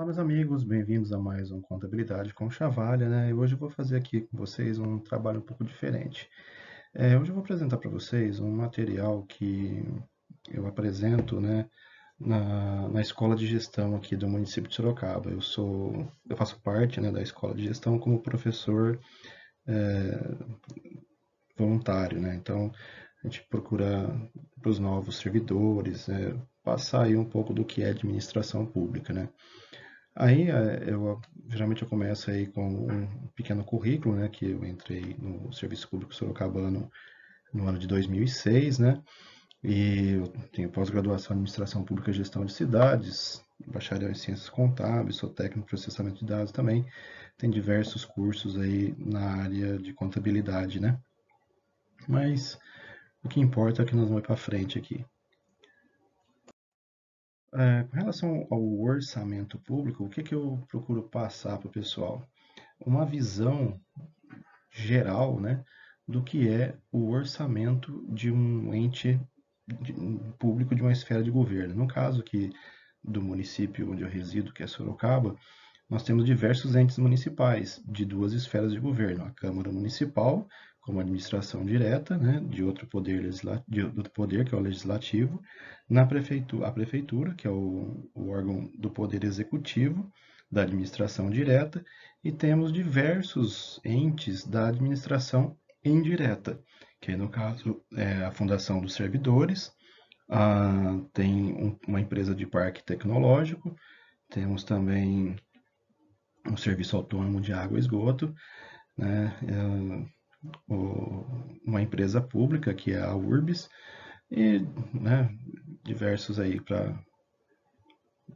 Olá, meus amigos, bem-vindos a mais um Contabilidade com Chavalha, né? E hoje eu vou fazer aqui com vocês um trabalho um pouco diferente. É, hoje eu vou apresentar para vocês um material que eu apresento, né, na, na escola de gestão aqui do município de Sorocaba. Eu sou, eu faço parte, né, da escola de gestão como professor é, voluntário, né? Então a gente procura para os novos servidores é, passar aí um pouco do que é administração pública, né? Aí é, eu geralmente eu começo aí com um pequeno currículo, né, que eu entrei no Serviço Público Sorocabano no ano de 2006, né? E eu tenho pós-graduação em Administração Pública e Gestão de Cidades, bacharel em Ciências Contábeis, sou técnico em processamento de dados também. Tem diversos cursos aí na área de contabilidade, né? Mas o que importa é que nós vamos para frente aqui. É, com relação ao orçamento público, o que, que eu procuro passar para o pessoal? Uma visão geral né, do que é o orçamento de um ente público de uma esfera de governo. No caso aqui do município onde eu resido, que é Sorocaba, nós temos diversos entes municipais de duas esferas de governo, a Câmara Municipal, como administração direta, né, de outro poder, de outro poder que é o legislativo, na prefeitura, a prefeitura, que é o, o órgão do poder executivo, da administração direta, e temos diversos entes da administração indireta, que no caso é a Fundação dos Servidores, ah, tem um, uma empresa de parque tecnológico, temos também um serviço autônomo de água e esgoto, né, é, o, uma empresa pública que é a URBS, e né, diversos aí para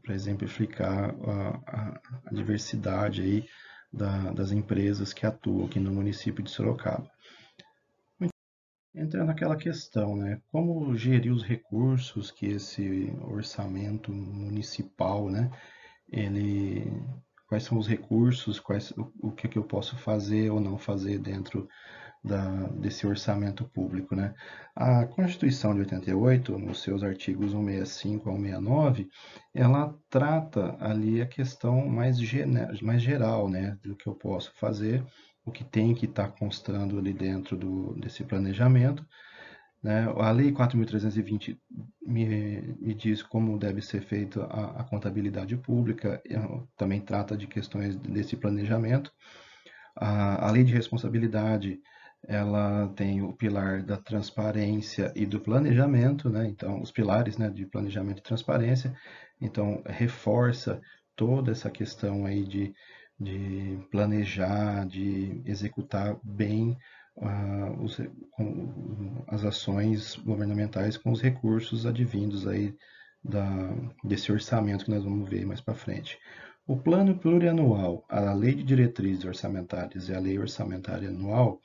exemplificar a, a, diversidade aí da, das empresas que atuam aqui no município de Sorocaba entra naquela questão, né? Como gerir os recursos que esse orçamento municipal, né? Ele, quais são os recursos, quais, o, o que, que eu posso fazer ou não fazer dentro da, desse orçamento público, né? A Constituição de 88, nos seus artigos 165 a 169, ela trata ali a questão mais, mais geral, né? Do que eu posso fazer o que tem que estar tá constando ali dentro do, desse planejamento. Né? A Lei 4.320 me, me diz como deve ser feita a, a contabilidade pública, também trata de questões desse planejamento. A, a Lei de Responsabilidade ela tem o pilar da transparência e do planejamento, né? então os pilares né, de planejamento e transparência, então reforça toda essa questão aí de de planejar, de executar bem uh, os, com, as ações governamentais com os recursos advindos aí da, desse orçamento que nós vamos ver mais para frente. O plano plurianual, a lei de diretrizes orçamentárias e a lei orçamentária anual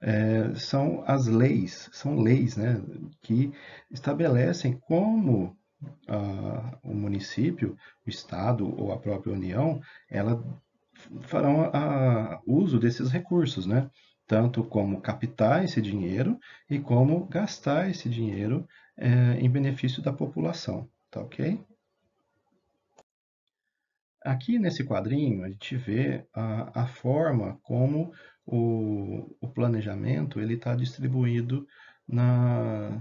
é, são as leis, são leis né, que estabelecem como o município, o estado ou a própria União, ela farão a, uso desses recursos, né? Tanto como captar esse dinheiro e como gastar esse dinheiro é, em benefício da população, tá ok? Aqui nesse quadrinho a gente vê a, a forma como o, o planejamento ele está distribuído na,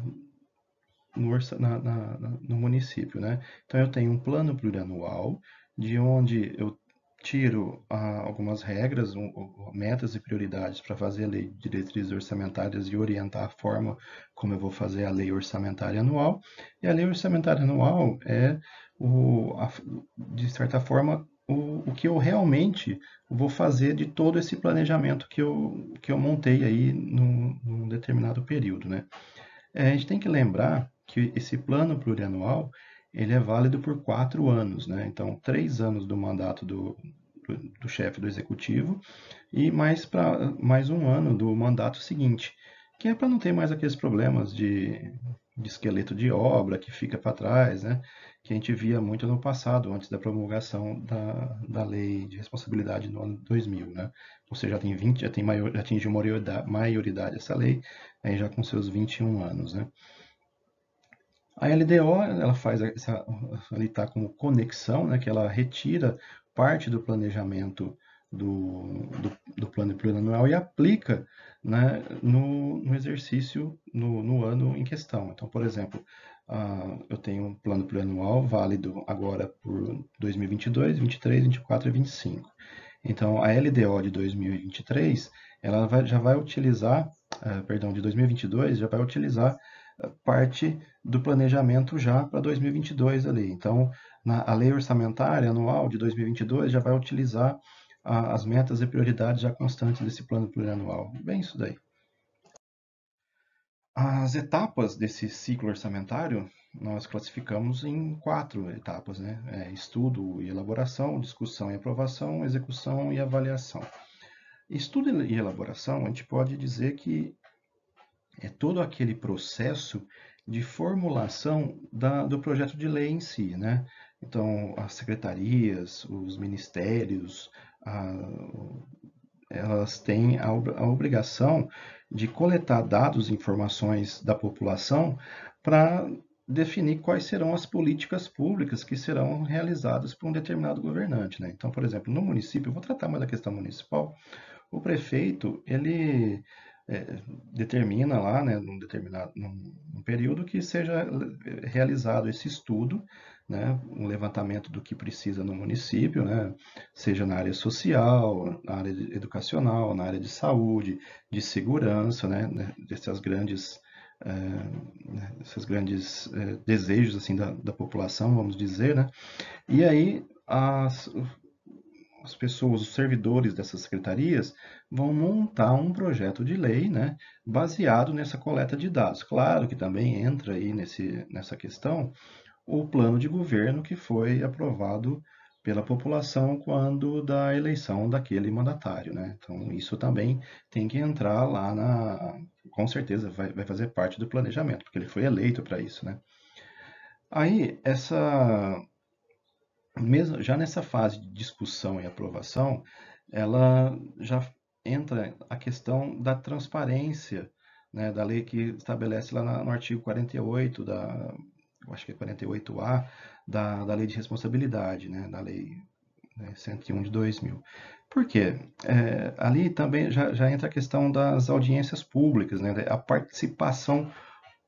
no, na, na, no município, né? Então eu tenho um plano plurianual de onde eu tiro ah, algumas regras, um, metas e prioridades para fazer a lei de diretrizes orçamentárias e orientar a forma como eu vou fazer a lei orçamentária anual. E a lei orçamentária anual é, o, a, de certa forma, o, o, que eu realmente vou fazer de todo esse planejamento que eu, que eu montei aí num, num determinado período. Né? É, a gente tem que lembrar que esse plano plurianual ele é válido por quatro anos, né? Então, três anos do mandato do, do, do chefe do executivo e mais, mais um ano do mandato seguinte, que é para não ter mais aqueles problemas de, de esqueleto de obra que fica para trás, né? Que a gente via muito no passado, antes da promulgação da, da lei de responsabilidade no ano 2000, né? Você já tem 20, já tem maior, já atingiu maioridade, maioridade essa lei, aí já com seus 21 anos, né? A LDO, ela faz essa, ali está como conexão, né, que ela retira parte do planejamento do, do, do plano plurianual e aplica né, no, no, exercício, no, no, ano em questão. Então, por exemplo, uh, eu tenho um plano plurianual válido agora por 2022, 23, 24 e 25. Então, a LDO de 2023, ela vai, já vai utilizar, uh, perdão, de 2022, já vai utilizar parte do planejamento já para 2022 ali. Então, na, a lei orçamentária anual de 2022 já vai utilizar a, as metas e prioridades já constantes desse plano plurianual. Bem isso daí. As etapas desse ciclo orçamentário nós classificamos em quatro etapas, né? É, estudo e elaboração, discussão e aprovação, execução e avaliação. Estudo e elaboração, a gente pode dizer que é todo aquele processo de formulação da, do projeto de lei em si, né? Então, as secretarias, os ministérios, a, elas têm a, a obrigação de coletar dados e informações da população para definir quais serão as políticas públicas que serão realizadas por um determinado governante. Né? Então, por exemplo, no município, eu vou tratar mais da questão municipal, o prefeito, ele é, determina lá, né, num determinado num, num período, que seja realizado esse estudo, né, um levantamento do que precisa no município, né, seja na área social, na área educacional, na área de saúde, de segurança, né, né dessas grandes é, né, esses grandes é, desejos assim da, da população, vamos dizer, né? E aí as, as pessoas, os servidores dessas secretarias, vão montar um projeto de lei né, baseado nessa coleta de dados. Claro que também entra aí nesse, nessa questão o plano de governo que foi aprovado pela população quando da eleição daquele mandatário. Né? Então, isso também tem que entrar lá na. Com certeza vai, vai fazer parte do planejamento, porque ele foi eleito para isso. Né? Aí, essa mesmo já nessa fase de discussão e aprovação, ela já entra a questão da transparência, né, da lei que estabelece lá no artigo 48 da, acho que é 48A, da, da lei de responsabilidade, né, da lei né, 101 de 2000. Por quê? É, ali também já, já entra a questão das audiências públicas, né, a participação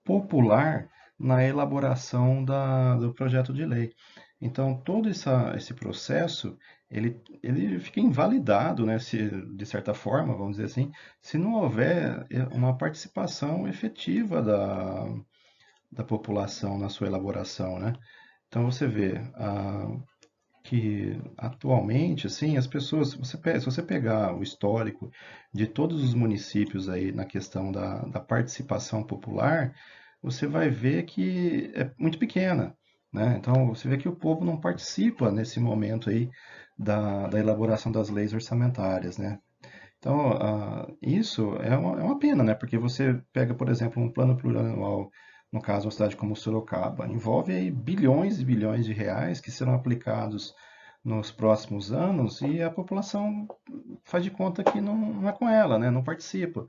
popular na elaboração da, do projeto de lei. Então, todo essa, esse processo, ele, ele fica invalidado, né, se, de certa forma, vamos dizer assim, se não houver é, uma participação efetiva da, da população na sua elaboração, né? Então, você vê ah, que, atualmente, assim, as pessoas, você, se você pegar o histórico de todos os municípios aí na questão da, da participação popular, você vai ver que é muito pequena. Né? Então, você vê que o povo não participa nesse momento aí da, da elaboração das leis orçamentárias. Né? Então, uh, isso é uma, é uma pena, né? porque você pega, por exemplo, um plano plurianual, no caso, uma cidade como Sorocaba, envolve aí bilhões e bilhões de reais que serão aplicados nos próximos anos e a população faz de conta que não, não é com ela, né? não participa.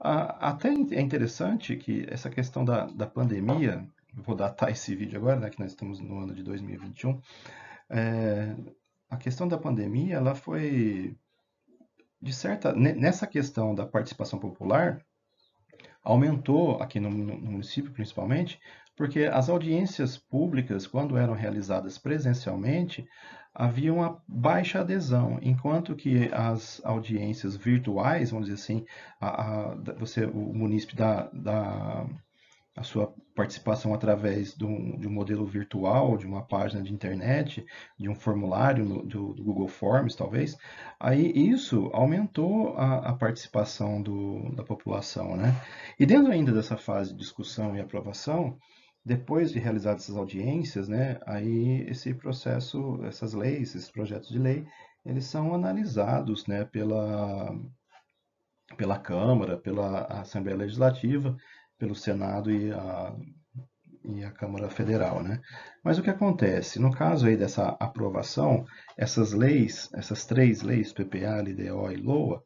Uh, até é interessante que essa questão da, da pandemia, vou datar esse vídeo agora, né, que nós estamos no ano de 2021, é, a questão da pandemia, ela foi, de certa, nessa questão da participação popular, aumentou aqui no, no município principalmente, porque as audiências públicas, quando eram realizadas presencialmente, havia uma baixa adesão, enquanto que as audiências virtuais, vamos dizer assim, a, a, você, o município da, da a sua participação através de um, de um, modelo virtual, de uma página de internet, de um formulário no, do, do, Google Forms, talvez, aí isso aumentou a, a participação do, da população, né? E dentro ainda dessa fase de discussão e aprovação, depois de realizadas essas audiências, né, aí esse processo, essas leis, esses projetos de lei, eles são analisados, né, pela, pela Câmara, pela Assembleia Legislativa, pelo Senado e a, e a Câmara Federal, né? Mas o que acontece? No caso aí dessa aprovação, essas leis, essas três leis, PPA, LDO e LOA,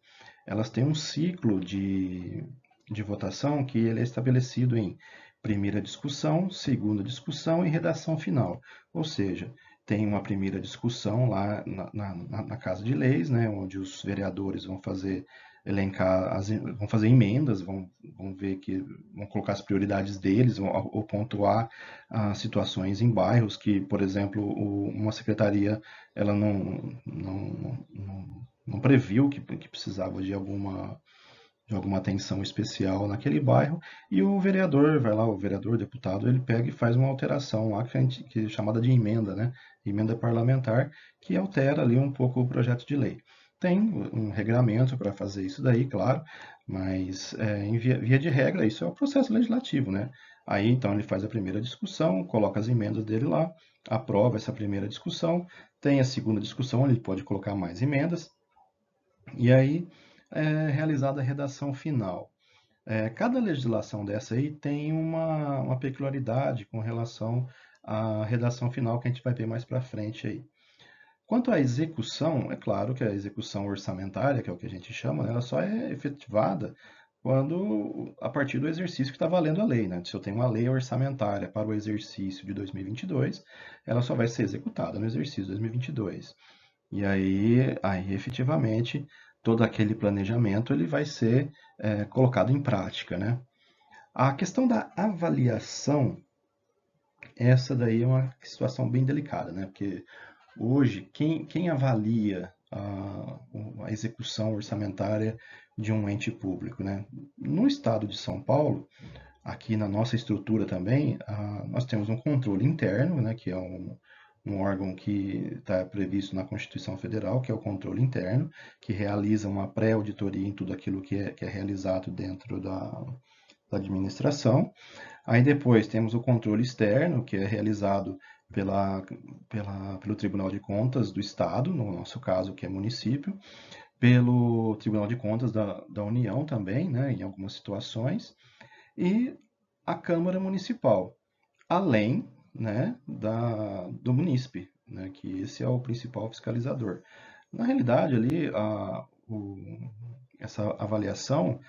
elas têm um ciclo de, de votação que ele é estabelecido em primeira discussão, segunda discussão e redação final. Ou seja, tem uma primeira discussão lá na, na, na Casa de Leis, né, onde os vereadores vão fazer elencar, as, vão fazer emendas, vão, vão ver que vão colocar as prioridades deles, vão, ou pontuar ah, situações em bairros que, por exemplo, o, uma secretaria ela não, não, não, não previu que, que precisava de alguma de alguma atenção especial naquele bairro, e o vereador, vai lá, o vereador, o deputado, ele pega e faz uma alteração lá, que, gente, que é chamada de emenda, né? Emenda parlamentar, que altera ali um pouco o projeto de lei. Tem um regramento para fazer isso daí, claro, mas é, via, via, de regra isso é o processo legislativo, né? Aí então ele faz a primeira discussão, coloca as emendas dele lá, aprova essa primeira discussão, tem a segunda discussão, ele pode colocar mais emendas, e aí é realizada a redação final. É, cada legislação dessa aí tem uma, uma peculiaridade com relação à redação final que a gente vai ver mais para frente aí. Quanto à execução, é claro que a execução orçamentária, que é o que a gente chama, né, ela só é efetivada quando a partir do exercício que está valendo a lei. Né? Se eu tenho uma lei orçamentária para o exercício de 2022, ela só vai ser executada no exercício de 2022. E aí, aí efetivamente, todo aquele planejamento ele vai ser é, colocado em prática. Né? A questão da avaliação, essa daí é uma situação bem delicada, né? porque Hoje, quem, quem avalia a, a, execução orçamentária de um ente público? Né? No estado de São Paulo, aqui na nossa estrutura também, a, nós temos um controle interno, né, que é um, um órgão que está previsto na Constituição Federal, que é o controle interno, que realiza uma pré-auditoria em tudo aquilo que é, que é realizado dentro da, da administração. Aí depois temos o controle externo, que é realizado pela, pela, pelo Tribunal de Contas do Estado, no nosso caso, que é município, pelo Tribunal de Contas da, da União também, né, em algumas situações, e a Câmara Municipal, além né, da, do munícipe, né, que esse é o principal fiscalizador. Na realidade, ali, a, o, essa avaliação,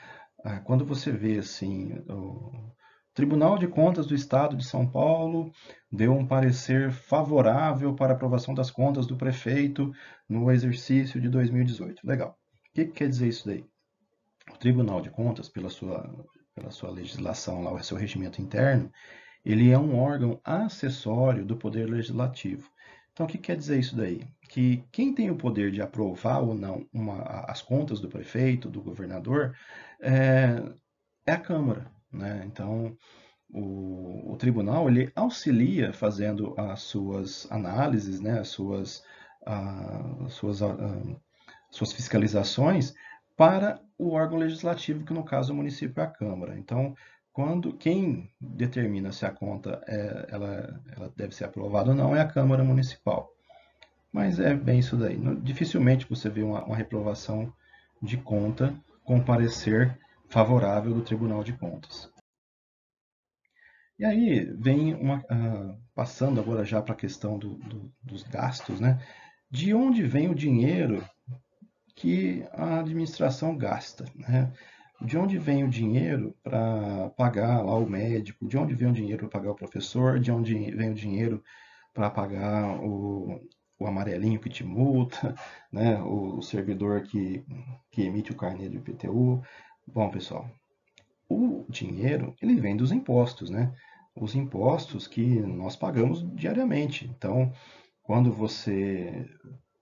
quando você vê assim, o, Tribunal de Contas do Estado de São Paulo deu um parecer favorável para aprovação das contas do prefeito no exercício de 2018. Legal. O que, que quer dizer isso daí? O Tribunal de Contas, pela sua, pela sua legislação, lá, o seu regimento interno, ele é um órgão acessório do Poder Legislativo. Então, o que quer dizer isso daí? Que quem tem o poder de aprovar ou não uma, as contas do prefeito, do governador, é, é a Câmara. Né? Então, o, o, tribunal ele auxilia fazendo as suas análises, né? as suas, as suas, suas fiscalizações para o órgão legislativo, que no caso é o município é a Câmara. Então, quando quem determina se a conta é, ela, ela deve ser aprovada ou não é a Câmara Municipal. Mas é bem isso daí. Dificilmente você vê uma, uma reprovação de conta com parecer favorável do Tribunal de Contas. E aí vem uma, uh, passando agora já para a questão do, do, dos gastos, né? De onde vem o dinheiro que a administração gasta, né? De onde vem o dinheiro para pagar lá o médico? De onde vem o dinheiro para pagar o professor? De onde vem o dinheiro para pagar o, o amarelinho que te multa, né? O, servidor que, que emite o carnê do IPTU? Bom, pessoal, o dinheiro ele vem dos impostos, né? Os impostos que nós pagamos diariamente. Então, quando você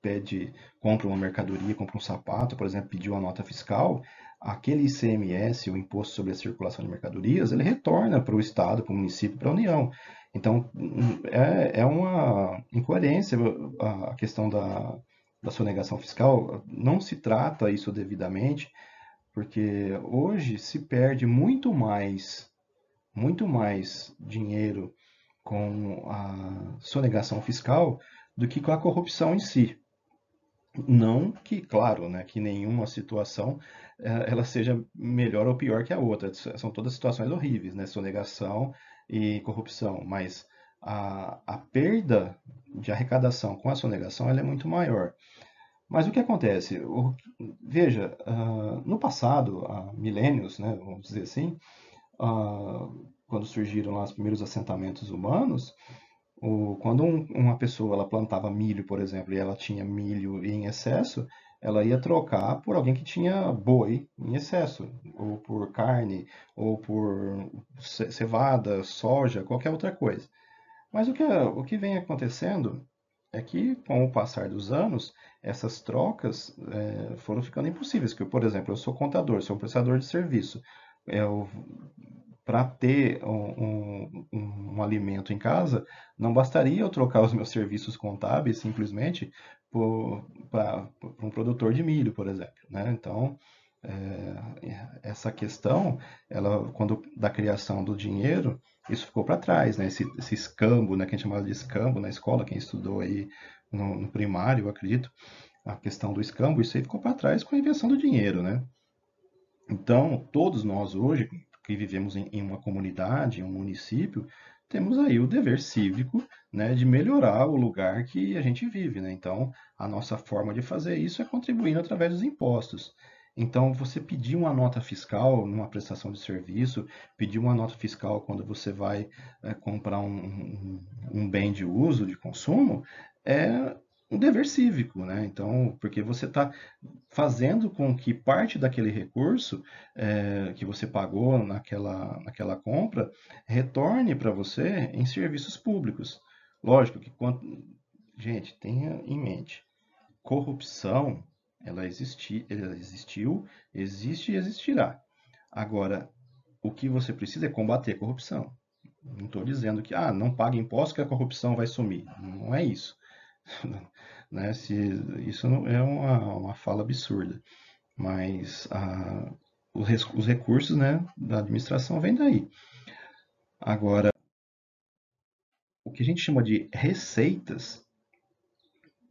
pede, compra uma mercadoria, compra um sapato, por exemplo, pediu a nota fiscal, aquele ICMS, o Imposto sobre a Circulação de Mercadorias, ele retorna para o Estado, para o município, para a União. Então, é, é uma incoerência a questão da, da sonegação fiscal. Não se trata isso devidamente porque hoje se perde muito mais, muito mais dinheiro com a sonegação fiscal do que com a corrupção em si. Não que, claro, né, que nenhuma situação eh, ela seja melhor ou pior que a outra. São todas situações horríveis, né? Sonegação e corrupção. Mas a, a perda de arrecadação com a sonegação ela é muito maior. Mas o que acontece? O, veja, uh, no passado, há milênios, né, vamos dizer assim, uh, quando surgiram lá os primeiros assentamentos humanos, o, quando um, uma pessoa ela plantava milho, por exemplo, e ela tinha milho em excesso, ela ia trocar por alguém que tinha boi em excesso, ou por carne, ou por cevada, soja, qualquer outra coisa. Mas o que, o que vem acontecendo é que, com o passar dos anos, essas trocas é, foram ficando impossíveis. Que, por exemplo, eu sou contador, sou um prestador de serviço. Eu para ter um, um, um, alimento em casa, não bastaria eu trocar os meus serviços contábeis simplesmente para um produtor de milho, por exemplo. Né? Então, é, essa questão, ela, quando da criação do dinheiro, isso ficou para trás, né? Esse, esse, escambo, né? Que a gente chamava de escambo na escola, quem estudou aí no, no primário, eu acredito, a questão do escambo, isso aí ficou para trás com a invenção do dinheiro, né? Então, todos nós hoje, que vivemos em, em uma comunidade, em um município, temos aí o dever cívico né, de melhorar o lugar que a gente vive. Né? Então, a nossa forma de fazer isso é contribuindo através dos impostos. Então, você pedir uma nota fiscal numa prestação de serviço, pedir uma nota fiscal quando você vai é, comprar um, um, um, bem de uso, de consumo, é um dever cívico, né? Então, porque você está fazendo com que parte daquele recurso é, que você pagou naquela, naquela compra retorne para você em serviços públicos. Lógico que, gente, tenha em mente, corrupção, ela, existi, ela existiu, existe e existirá. Agora, o que você precisa é combater a corrupção. Não estou dizendo que, ah, não paga imposto que a corrupção vai sumir. Não é isso. né? Se, isso é uma, uma fala absurda. Mas a, os, os recursos né, da administração vêm daí. Agora, o que a gente chama de receitas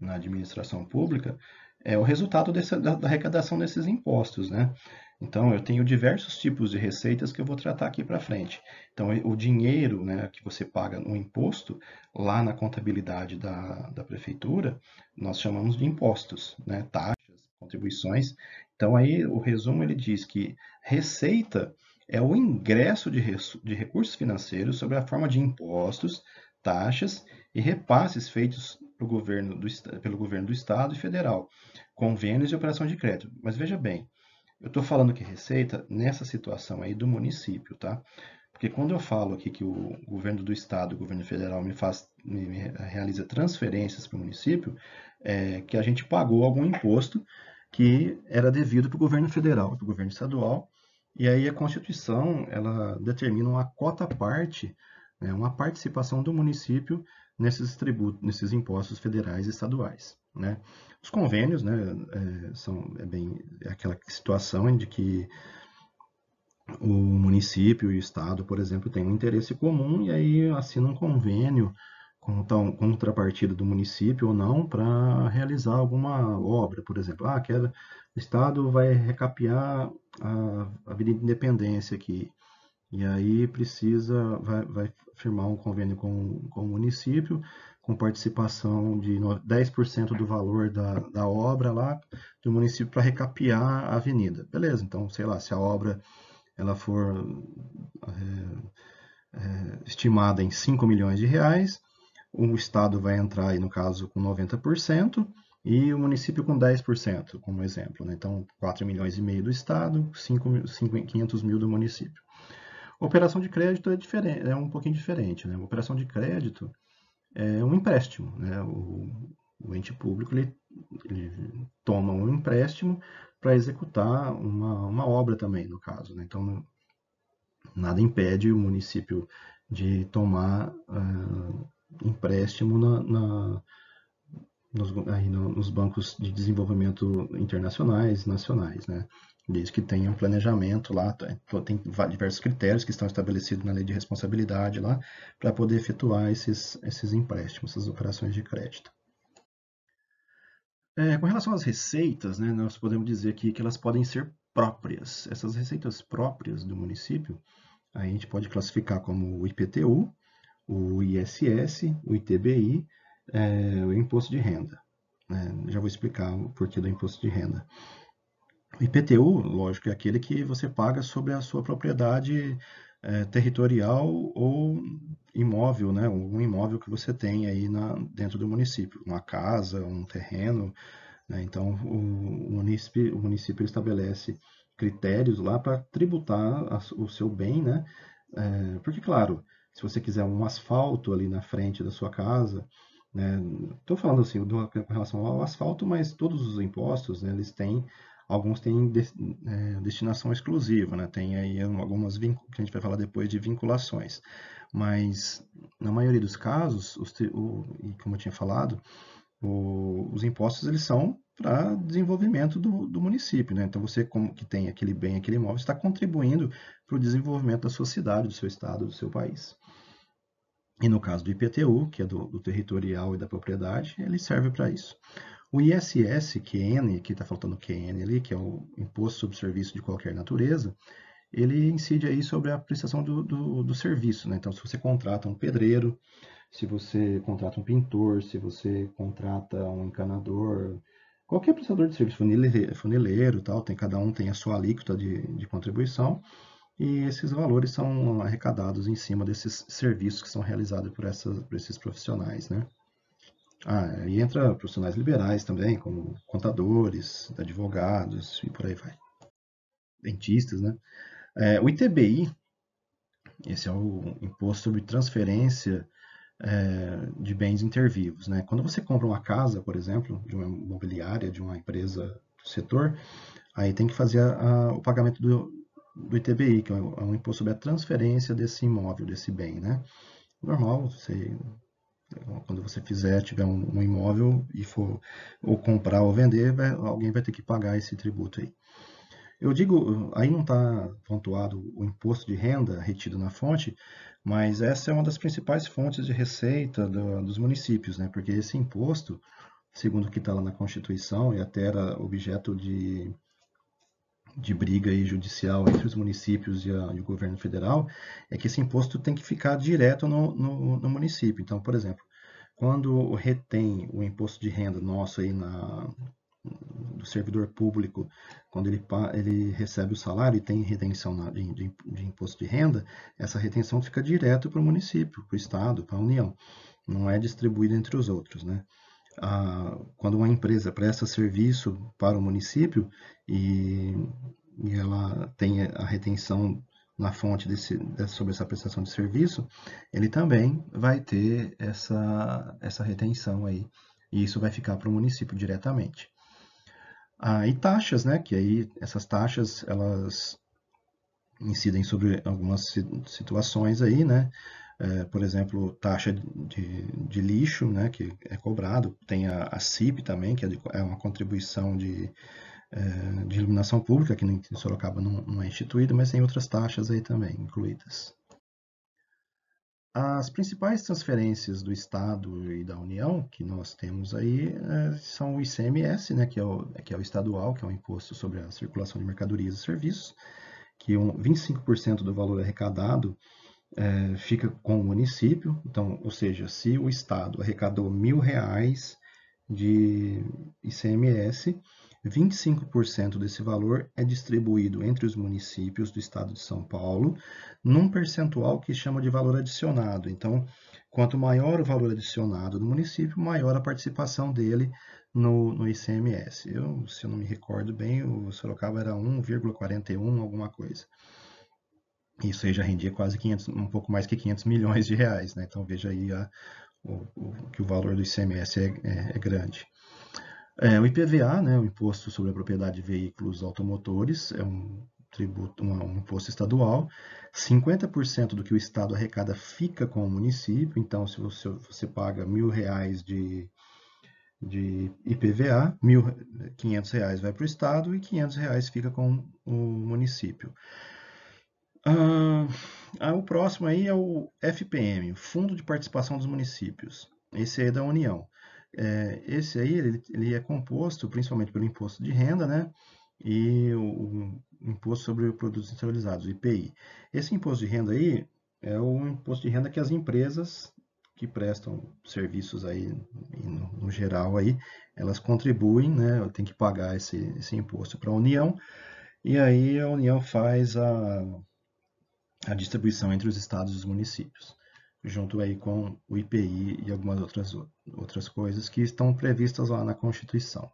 na administração pública é o resultado dessa, da, da, arrecadação desses impostos, né? Então, eu tenho diversos tipos de receitas que eu vou tratar aqui para frente. Então, o dinheiro né, que você paga no imposto, lá na contabilidade da, da prefeitura, nós chamamos de impostos, né, taxas, contribuições. Então, aí o resumo ele diz que receita é o ingresso de, de recursos financeiros sobre a forma de impostos, taxas e repasses feitos governo do, pelo governo do Estado e federal, convênios e operação de crédito. Mas veja bem, eu estou falando que receita nessa situação aí do município, tá? Porque quando eu falo aqui que o governo do estado, o governo federal me faz, me, me realiza transferências para o município, é que a gente pagou algum imposto que era devido para o governo federal, para o governo estadual, e aí a Constituição ela determina uma cota parte, né, uma participação do município nesses tributos, nesses impostos federais e estaduais. Né? Os convênios né, é, são é bem é aquela situação de que o município e o estado, por exemplo, têm um interesse comum e aí assinam um convênio com tal contrapartida do município ou não para realizar alguma obra, por exemplo. Ah, quero, o estado vai recapear a Avenida Independência aqui. E aí precisa, vai, vai firmar um convênio com, com o município, com participação de 10% do valor da, da obra lá do município para recapear a avenida. Beleza, então, sei lá, se a obra ela for é, é, estimada em 5 milhões de reais, o Estado vai entrar aí, no caso, com 90%, e o município com 10%, como exemplo. Né? Então, 4 milhões e meio do Estado, 5, 5, 500 mil do município. Operação de crédito é, diferente, é um pouquinho diferente. Né? Operação de crédito é um empréstimo. Né? O, o ente público ele, ele, toma um empréstimo para executar uma, uma obra também, no caso. Né? Então, nada impede o município de tomar uh, empréstimo na, na nos, aí no, nos bancos de desenvolvimento internacionais, nacionais, né? Desde que tenha um planejamento lá, tá, tem diversos critérios que estão estabelecidos na lei de responsabilidade lá, para poder efetuar esses, esses empréstimos, essas operações de crédito. É, com relação às receitas, né, nós podemos dizer aqui que elas podem ser próprias. Essas receitas próprias do município, a gente pode classificar como o IPTU, o ISS, o ITBI, é, o Imposto de Renda. É, já vou explicar o porquê do Imposto de Renda. O IPTU, lógico, é aquele que você paga sobre a sua propriedade é, territorial ou imóvel, né? Um imóvel que você tem aí na, dentro do município, uma casa, um terreno. Né? Então, o, o, município, o município estabelece critérios lá para tributar a, o seu bem, né? É, porque, claro, se você quiser um asfalto ali na frente da sua casa, Estou né? falando assim do, com relação ao asfalto, mas todos os impostos, né, eles têm, alguns têm de, é, destinação exclusiva, né? Tem aí algumas que a gente vai falar depois de vinculações. Mas na maioria dos casos, os, o, e como eu tinha falado, o, os impostos eles são para desenvolvimento do, do, município, né? Então você como que tem aquele bem, aquele imóvel, está contribuindo para o desenvolvimento da sua cidade, do seu estado, do seu país. E no caso do IPTU, que é do, do territorial e da propriedade, ele serve para isso. O ISS, QN, aqui está faltando QN ali, que é o Imposto sobre Serviço de Qualquer Natureza, ele incide aí sobre a prestação do, do, do serviço. Né? Então, se você contrata um pedreiro, se você contrata um pintor, se você contrata um encanador, qualquer prestador de serviço, funileiro, funileiro tal, tem, cada um tem a sua alíquota de, de contribuição, e esses valores são arrecadados em cima desses serviços que são realizados por, essas, por esses profissionais, né? Ah, e entra profissionais liberais também, como contadores, advogados e por aí vai. Dentistas, né? É, o ITBI, esse é o Imposto sobre Transferência é, de Bens Intervivos, né? Quando você compra uma casa, por exemplo, de uma imobiliária, de uma empresa do setor, aí tem que fazer a, a, o pagamento do, do ITBI, que é, é um imposto sobre a transferência desse imóvel, desse bem, né? Normal, você, quando você fizer, tiver um, um imóvel e for ou comprar ou vender, vai, alguém vai ter que pagar esse tributo aí. Eu digo, aí não está pontuado o imposto de renda retido na fonte, mas essa é uma das principais fontes de receita do, dos municípios, né? Porque esse imposto, segundo o que está lá na Constituição e até era objeto de de briga aí judicial entre os municípios e, a, e, o governo federal é que esse imposto tem que ficar direto no, no, no, município. Então, por exemplo, quando retém o imposto de renda nosso aí na, do servidor público, quando ele, ele recebe o salário e tem retenção na, de, de, imposto de renda, essa retenção fica direto para o município, para o estado, para a União. Não é distribuída entre os outros, né? A, quando uma empresa presta serviço para o município e, e ela tem a retenção na fonte desse, sobre essa prestação de serviço, ele também vai ter essa, essa retenção aí. E isso vai ficar para o município diretamente. Ah, e taxas, né? Que aí essas taxas elas incidem sobre algumas situações aí, né? É, por exemplo, taxa de, de, lixo, né, que é cobrado, tem a, a CIP também, que é, de, é uma contribuição de, é, de, iluminação pública, que em Sorocaba não, não é instituída, mas tem outras taxas aí também incluídas. As principais transferências do Estado e da União que nós temos aí é, são o ICMS, né, que, é o, que é o estadual, que é o Imposto sobre a Circulação de Mercadorias e Serviços, que um, 25% do valor arrecadado é, fica com o município. Então, ou seja, se o Estado arrecadou mil reais de ICMS, 25% desse valor é distribuído entre os municípios do estado de São Paulo, num percentual que chama de valor adicionado. Então, quanto maior o valor adicionado do município, maior a participação dele no, no ICMS. Eu, se eu não me recordo bem, o Sorocaba era 1,41, alguma coisa. Isso aí já rendia quase 500, um pouco mais que 500 milhões de reais, né? Então veja aí a, o, o, que o valor do ICMS é, é, é grande. É, o IPVA, né, o Imposto sobre a Propriedade de Veículos Automotores, é um tributo, um, um imposto estadual. 50% do que o Estado arrecada fica com o município. Então, se você, você paga mil reais de, de IPVA, mil, 500 reais vai para o Estado e 500 reais fica com o município. Ah, o próximo aí é o FPM, Fundo de Participação dos Municípios. Esse aí é da União. É, esse aí ele, ele, é composto principalmente pelo imposto de renda, né? E o, o imposto sobre produtos industrializados, o IPI. Esse imposto de renda aí é o imposto de renda que as empresas que prestam serviços aí no, no geral aí, elas contribuem, né? Tem que pagar esse, esse imposto para a União. E aí a União faz a a distribuição entre os estados e os municípios, junto aí com o IPI e algumas outras, outras coisas que estão previstas lá na Constituição.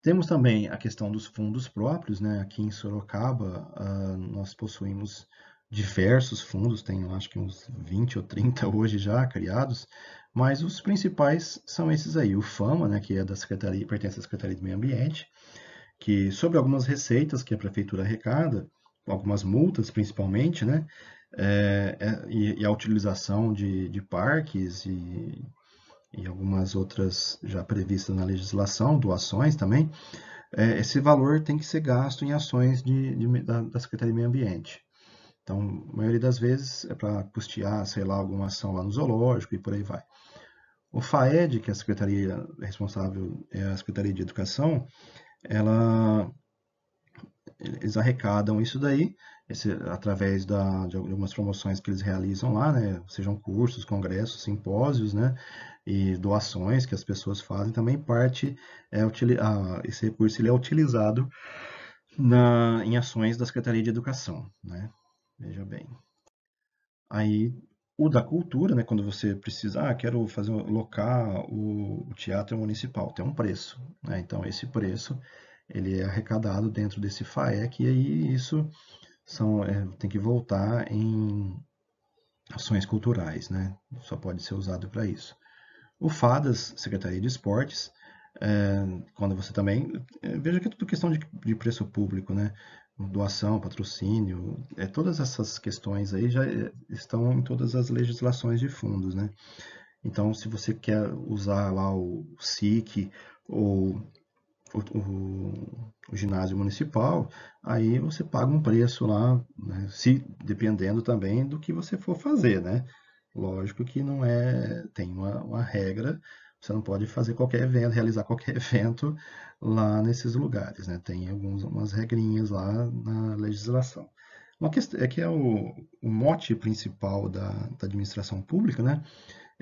Temos também a questão dos fundos próprios, né? Aqui em Sorocaba, uh, nós possuímos diversos fundos, tem acho que uns 20 ou 30 hoje já criados, mas os principais são esses aí. O FAMA, né, que é da Secretaria, pertence à Secretaria do Meio Ambiente, que sobre algumas receitas que a prefeitura arrecada, algumas multas principalmente, né, é, é, e, a utilização de, de parques e e algumas outras já previstas na legislação, doações também, é, esse valor tem que ser gasto em ações de, de, da, da, Secretaria de Meio Ambiente. Então, a maioria das vezes é para custear, sei lá, alguma ação lá no zoológico e por aí vai. O FAED, que é a secretaria responsável, é a Secretaria de Educação, ela, eles arrecadam isso daí esse, através da, de algumas promoções que eles realizam lá, né, sejam cursos, congressos, simpósios, né, e doações que as pessoas fazem, também parte, é, a, esse recurso ele é utilizado na, em ações da Secretaria de Educação, né? Veja bem. Aí, o da cultura, né, quando você precisa, ah, quero fazer, locar o, o teatro municipal, tem um preço, né? Então, esse preço, ele é arrecadado dentro desse FAEC, e aí isso são, é, tem que voltar em ações culturais, né? Só pode ser usado para isso. O FADAS, Secretaria de Esportes, é, quando você também. É, veja que é tudo questão de, de, preço público, né? Doação, patrocínio, é, todas essas questões aí já é, estão em todas as legislações de fundos, né? Então, se você quer usar lá o SIC ou o, o, ginásio municipal, aí você paga um preço lá, né? se, dependendo também do que você for fazer, né? Lógico que não é, tem uma, uma regra, você não pode fazer qualquer evento, realizar qualquer evento lá nesses lugares, né? Tem algumas regrinhas lá na legislação. Uma questão é que é o, o mote principal da, da, administração pública, né?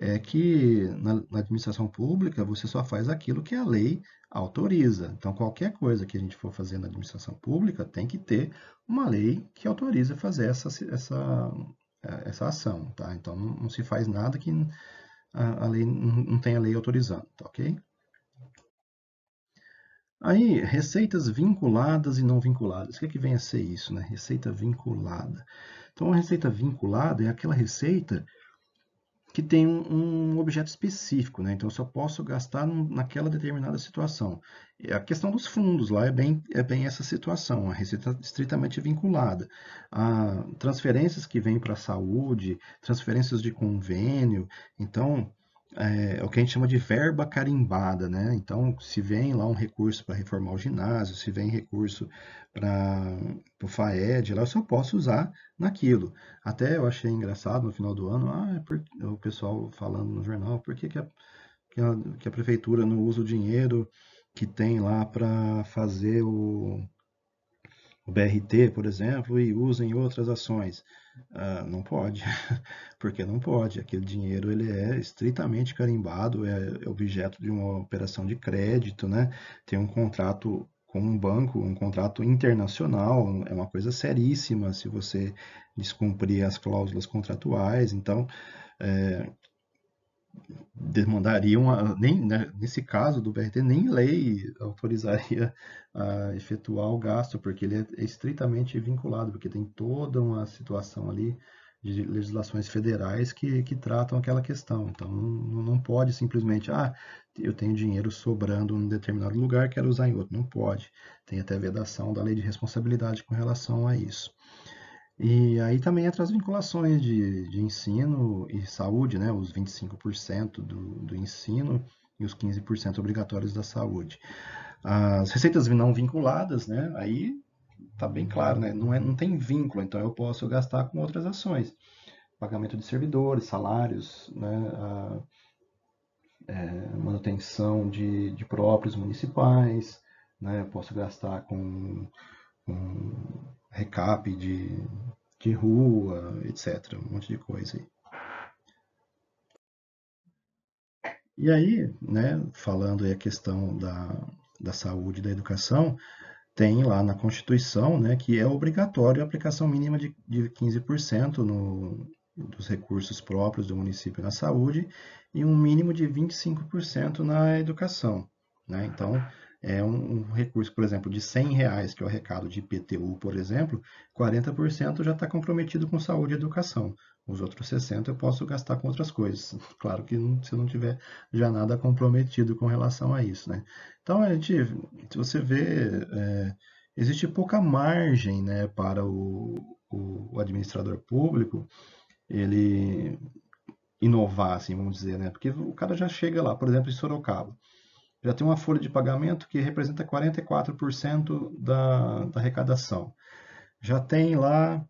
É que na, na, administração pública você só faz aquilo que a lei autoriza. Então, qualquer coisa que a gente for fazer na administração pública tem que ter uma lei que autoriza fazer essa, essa, é, essa ação, tá? Então não, não se faz nada que a, a lei não, não tenha lei autorizando, tá ok? Aí, receitas vinculadas e não vinculadas. O que, é que vem a ser isso, né? Receita vinculada. Então, a receita vinculada é aquela receita que tem um, um, objeto específico, né? Então eu só posso gastar naquela determinada situação. E a questão dos fundos lá é bem, é bem essa situação, a receita estritamente vinculada. A transferências que vêm para a saúde, transferências de convênio, então é, é, o que a gente chama de verba carimbada, né? Então, se vem lá um recurso para reformar o ginásio, se vem recurso para o FAED, lá eu só posso usar naquilo. Até eu achei engraçado no final do ano, ah, é por, o pessoal falando no jornal, por que, que, a, que, a, que a prefeitura não usa o dinheiro que tem lá para fazer o, o BRT, por exemplo, e usa em outras ações? Uh, não pode, porque não pode. Aquele dinheiro ele é estritamente carimbado, é, é objeto de uma operação de crédito, né? Tem um contrato com um banco, um contrato internacional, é uma coisa seríssima se você descumprir as cláusulas contratuais. Então, é, demandariam, nem, né, nesse caso do BRT, nem lei autorizaria a efetuar o gasto, porque ele é, é estritamente vinculado, porque tem toda uma situação ali de legislações federais que, que tratam aquela questão. Então, não, não pode simplesmente, ah, eu tenho dinheiro sobrando em determinado lugar, quero usar em outro. Não pode. Tem até vedação da lei de responsabilidade com relação a isso. E aí também entra as vinculações de, de ensino e saúde, né? os 25% do, do ensino e os 15% obrigatórios da saúde. As receitas não vinculadas, né? aí está bem claro, né? não, é, não tem vínculo, então eu posso gastar com outras ações. Pagamento de servidores, salários, né? A, é, manutenção de, de próprios municipais, né? eu posso gastar com, com recap de, de rua, etc. Um monte de coisa aí. E aí, né, falando aí a questão da, da saúde e da educação, tem lá na Constituição né, que é obrigatório a aplicação mínima de, de 15% no, dos recursos próprios do município na saúde e um mínimo de 25% na educação. Né? Então, é um, um, recurso, por exemplo, de 100 reais, que é o recado de IPTU, por exemplo, 40% já está comprometido com saúde e educação. Os outros 60% eu posso gastar com outras coisas. Claro que se não tiver já nada comprometido com relação a isso. Né? Então, a gente, se você vê, é, existe pouca margem né, para o, o, o administrador público ele inovar, assim, vamos dizer, né? Porque o cara já chega lá, por exemplo, em Sorocaba, já tem uma folha de pagamento que representa 44% da, da arrecadação. Já tem lá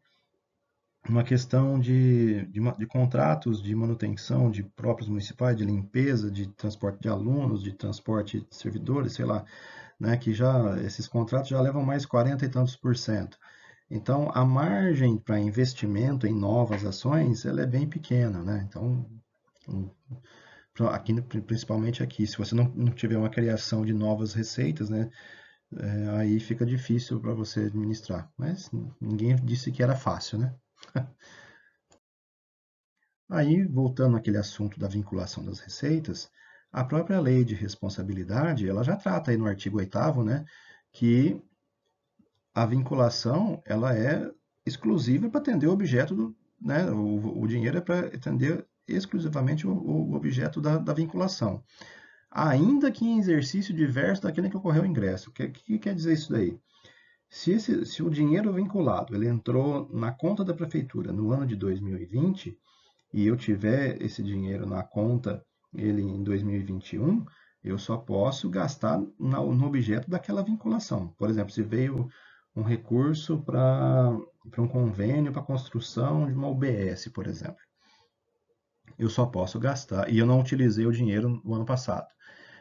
uma questão de, de, de, contratos de manutenção de próprios municipais, de limpeza, de transporte de alunos, de transporte de servidores, sei lá, né, que já esses contratos já levam mais 40 e tantos por cento. Então, a margem para investimento em novas ações ela é bem pequena, né? Então, aqui, principalmente aqui, se você não, não tiver uma criação de novas receitas, né? É, aí fica difícil para você administrar. Mas ninguém disse que era fácil, né? aí, voltando àquele assunto da vinculação das receitas, a própria lei de responsabilidade, ela já trata aí no artigo 8 né? Que a vinculação ela é exclusiva para atender o objeto do, né, o, o dinheiro é para atender exclusivamente o, o objeto da, da, vinculação. Ainda que em exercício diverso daquele que ocorreu o ingresso. O que, que, quer dizer isso daí? Se, esse, se o dinheiro vinculado ele entrou na conta da prefeitura no ano de 2020 e eu tiver esse dinheiro na conta ele em 2021, eu só posso gastar no objeto daquela vinculação. Por exemplo, se veio um recurso para um convênio para construção de uma UBS, por exemplo. Eu só posso gastar, e eu não utilizei o dinheiro no ano passado,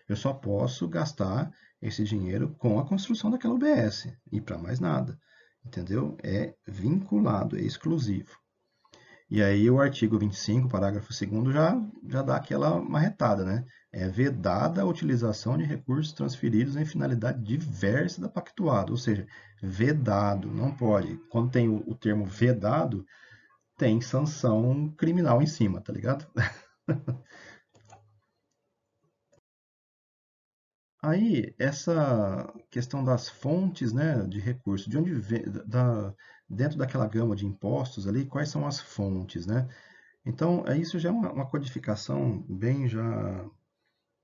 eu só posso gastar esse dinheiro com a construção daquela UBS e para mais nada. Entendeu? É vinculado, é exclusivo. E aí o artigo 25, parágrafo 2 já, já dá aquela marretada, né? É vedada a utilização de recursos transferidos em finalidade diversa da pactuada, ou seja, vedado, não pode. Quando tem o, o termo vedado, tem sanção criminal em cima, tá ligado? Aí, essa questão das fontes né, de recursos, de onde vem, da, dentro daquela gama de impostos ali, quais são as fontes, né? Então, é isso já é uma, uma codificação bem já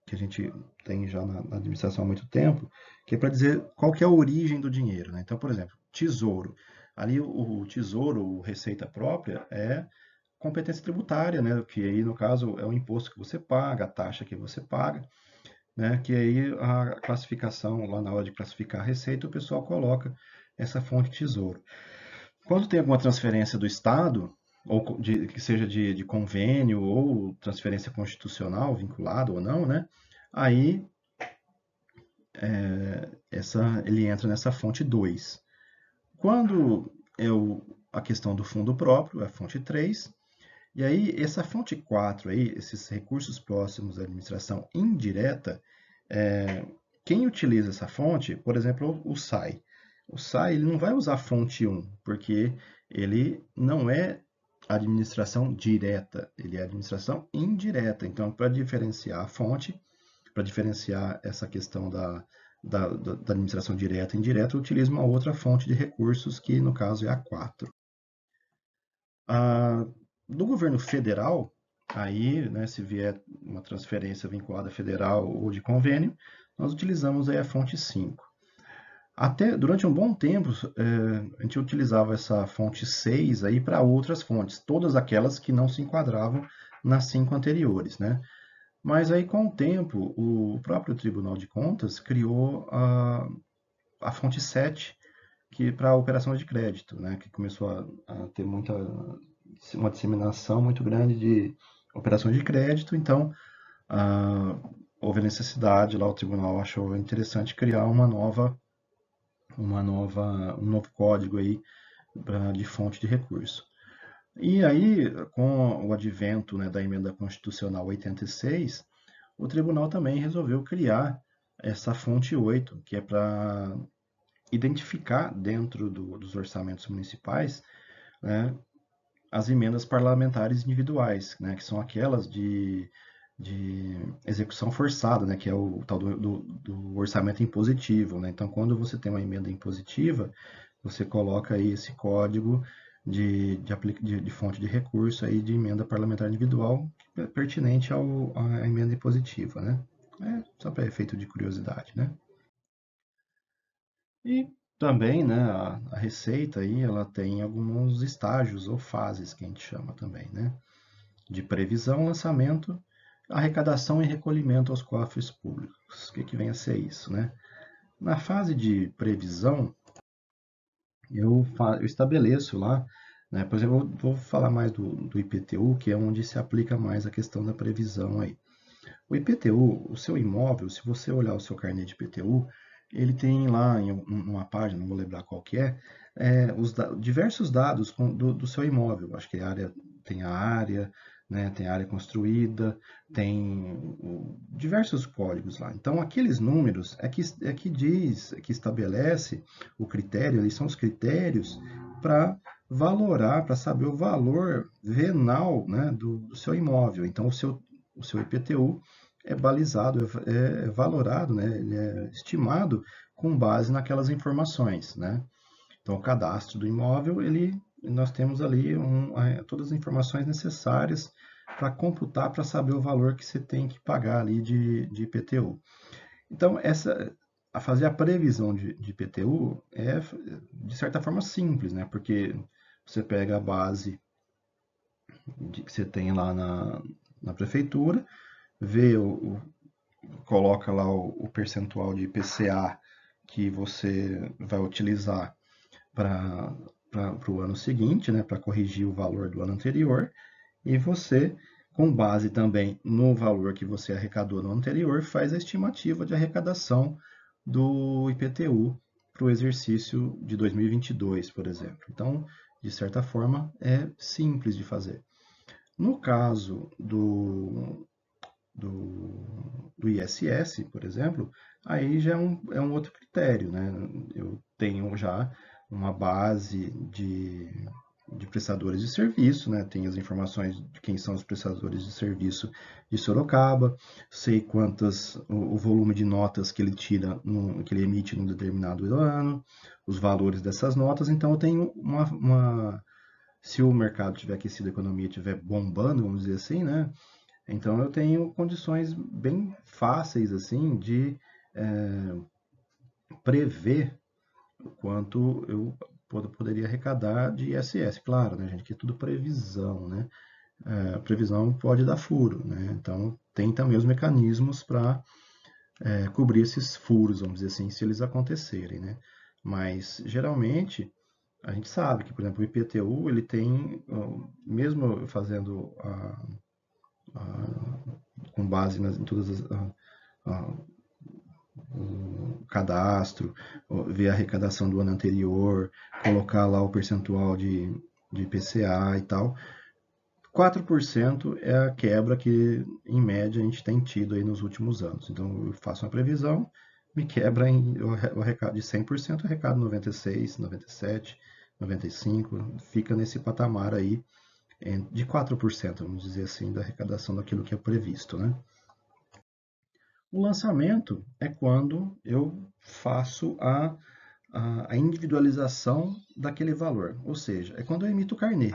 que a gente tem já na, na administração há muito tempo, que é para dizer qual que é a origem do dinheiro, né? Então, por exemplo, tesouro. Ali o, o tesouro, receita própria, é competência tributária, né? Que aí, no caso, é o imposto que você paga, a taxa que você paga, né? Que aí a classificação, lá na hora de classificar a receita, o pessoal coloca essa fonte tesouro. Quando tem alguma transferência do Estado, ou de, que seja de, de, convênio ou transferência constitucional, vinculado ou não, né? Aí é, essa, ele entra nessa fonte 2. Quando é o, a questão do fundo próprio, é a fonte 3, e aí essa fonte 4, aí, esses recursos próximos à administração indireta, é, quem utiliza essa fonte, por exemplo, o SAI, o SAI ele não vai usar a fonte 1, porque ele não é administração direta, ele é administração indireta. Então, para diferenciar a fonte, para diferenciar essa questão da, da, da, administração direta e indireta, eu utilizo uma outra fonte de recursos, que no caso é a 4. Ah, do governo federal, aí, né, se vier uma transferência vinculada federal ou de convênio, nós utilizamos aí a fonte 5. Até durante um bom tempo, é, a gente utilizava essa fonte 6 aí para outras fontes, todas aquelas que não se enquadravam nas cinco anteriores, né? Mas aí, com o tempo, o próprio Tribunal de Contas criou a, a fonte 7 que para a operação de crédito, né? Que começou a, a ter muita uma disseminação muito grande de operações de crédito, então ah, houve necessidade lá, o tribunal achou interessante criar uma nova uma nova, um novo código aí de fonte de recurso. E aí, com o advento né, da emenda constitucional 86, o tribunal também resolveu criar essa fonte 8, que é para identificar dentro do, dos orçamentos municipais né, as emendas parlamentares individuais, né, que são aquelas de, de execução forçada, né, que é o tal do, do, do orçamento impositivo. Né? Então, quando você tem uma emenda impositiva, você coloca aí esse código de, de, de, fonte de recurso aí de emenda parlamentar individual é pertinente ao, à emenda impositiva, né? É só para efeito de curiosidade, né? E também, né, a, a, receita aí, ela tem alguns estágios ou fases que a gente chama também, né? De previsão, lançamento, arrecadação e recolhimento aos cofres públicos. O que, que vem a ser isso, né? Na fase de previsão, eu, eu estabeleço lá, né, por exemplo, eu vou falar mais do, do IPTU, que é onde se aplica mais a questão da previsão aí. O IPTU, o seu imóvel, se você olhar o seu carnê de IPTU, ele tem lá em uma página, não vou lembrar qual que é, é os da, diversos dados do, do, seu imóvel. Acho que a área tem a área, né, tem área construída, tem diversos códigos lá. Então, aqueles números é que, é que diz, é que estabelece o critério, eles são os critérios para valorar, para saber o valor venal né, do, do, seu imóvel. Então, o seu, o seu IPTU é balizado, é, é valorado, né, ele é estimado com base naquelas informações. Né? Então, o cadastro do imóvel, ele nós temos ali um, todas as informações necessárias para computar, para saber o valor que você tem que pagar ali de, de IPTU. Então, essa, a fazer a previsão de, de IPTU é, de certa forma, simples, né? Porque você pega a base de, que você tem lá na, na prefeitura, vê o, o coloca lá o, o percentual de IPCA que você vai utilizar para para o ano seguinte, né, para corrigir o valor do ano anterior, e você, com base também no valor que você arrecadou no anterior, faz a estimativa de arrecadação do IPTU para o exercício de 2022, por exemplo. Então, de certa forma, é simples de fazer. No caso do, do, do ISS, por exemplo, aí já é um, é um outro critério. Né? Eu tenho já uma base de, de prestadores de serviço, né? Tem as informações de quem são os prestadores de serviço de Sorocaba, sei quantas o, o volume de notas que ele tira, no, que ele emite num determinado ano, os valores dessas notas. Então eu tenho uma, uma se o mercado tiver aquecido, a economia estiver bombando, vamos dizer assim, né? Então eu tenho condições bem fáceis assim de é, prever quanto eu poderia arrecadar de ISS. Claro, né, gente, que é tudo previsão, né? É, previsão pode dar furo, né? Então, tem também os mecanismos para é, cobrir esses furos, vamos dizer assim, se eles acontecerem, né? Mas, geralmente, a gente sabe que, por exemplo, o IPTU, ele tem, mesmo fazendo a, a, com base nas, em todas as... A, o cadastro, ver a arrecadação do ano anterior, colocar lá o percentual de, de IPCA e tal. 4% é a quebra que, em média, a gente tem tido aí nos últimos anos. Então, eu faço uma previsão, me quebra em, o recado de 100%, o recado 96, 97, 95, fica nesse patamar aí de 4%, vamos dizer assim, da arrecadação daquilo que é previsto, né? O lançamento é quando eu faço a, a, individualização daquele valor, ou seja, é quando eu emito o carnê.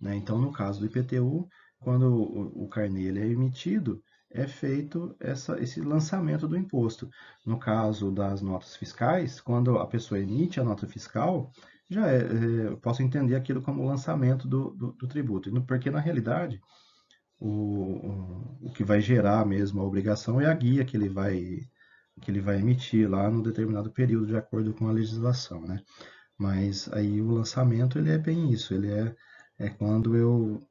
Né? Então, no caso do IPTU, quando o, o carnê ele é emitido, é feito essa, esse lançamento do imposto. No caso das notas fiscais, quando a pessoa emite a nota fiscal, já é, é, eu posso entender aquilo como lançamento do, do, do tributo, porque na realidade o, o que vai gerar mesmo a obrigação é a guia que ele vai que ele vai emitir lá no determinado período de acordo com a legislação, né? Mas aí o lançamento ele é bem isso, ele é, é quando eu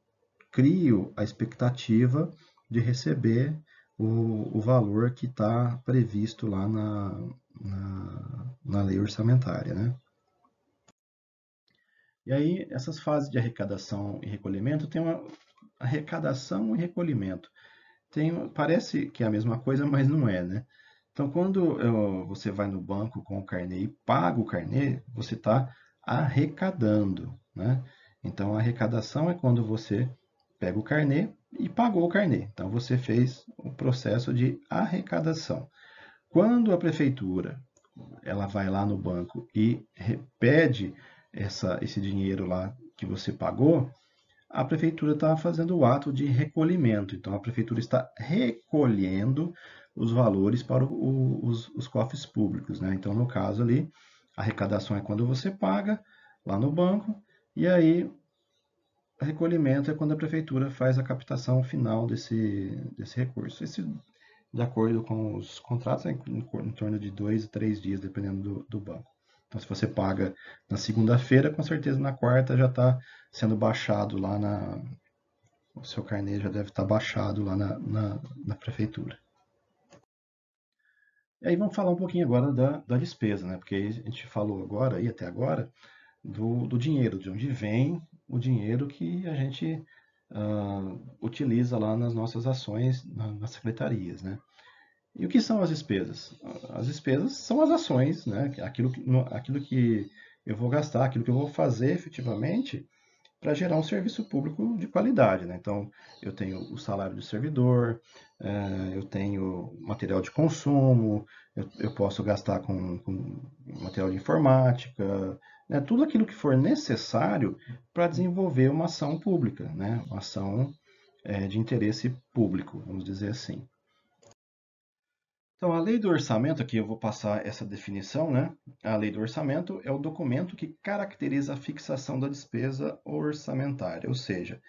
crio a expectativa de receber o, o valor que está previsto lá na, na, na lei orçamentária, né? E aí, essas fases de arrecadação e recolhimento tem uma, arrecadação e recolhimento. Tem, parece que é a mesma coisa, mas não é, né? Então, quando eu, você vai no banco com o carnê e paga o carnê, você está arrecadando, né? Então, a arrecadação é quando você pega o carnê e pagou o carnê. Então, você fez o processo de arrecadação. Quando a prefeitura ela vai lá no banco e pede essa, esse dinheiro lá que você pagou, a prefeitura está fazendo o ato de recolhimento. Então, a prefeitura está recolhendo os valores para o, os, os, cofres públicos. Né? Então, no caso ali, a arrecadação é quando você paga lá no banco, e aí recolhimento é quando a prefeitura faz a captação final desse, desse recurso. Esse, de acordo com os contratos, é em, em torno de dois a três dias, dependendo do, do banco. Então, se você paga na segunda-feira, com certeza na quarta já está sendo baixado lá na. O seu carnê já deve estar tá baixado lá na, na, na, prefeitura. E aí vamos falar um pouquinho agora da, da despesa, né? Porque a gente falou agora, e até agora, do, do dinheiro, de onde vem o dinheiro que a gente uh, utiliza lá nas nossas ações, na, nas secretarias, né? E o que são as despesas? As despesas são as ações, né? aquilo, que, aquilo que eu vou gastar, aquilo que eu vou fazer efetivamente para gerar um serviço público de qualidade. Né? Então, eu tenho o salário do servidor, é, eu tenho material de consumo, eu, posso gastar com, com, material de informática, né? tudo aquilo que for necessário para desenvolver uma ação pública, né? uma ação é, de interesse público, vamos dizer assim. Então, a lei do orçamento, aqui eu vou passar essa definição, né? A lei do orçamento é o documento que caracteriza a fixação da despesa orçamentária, ou seja,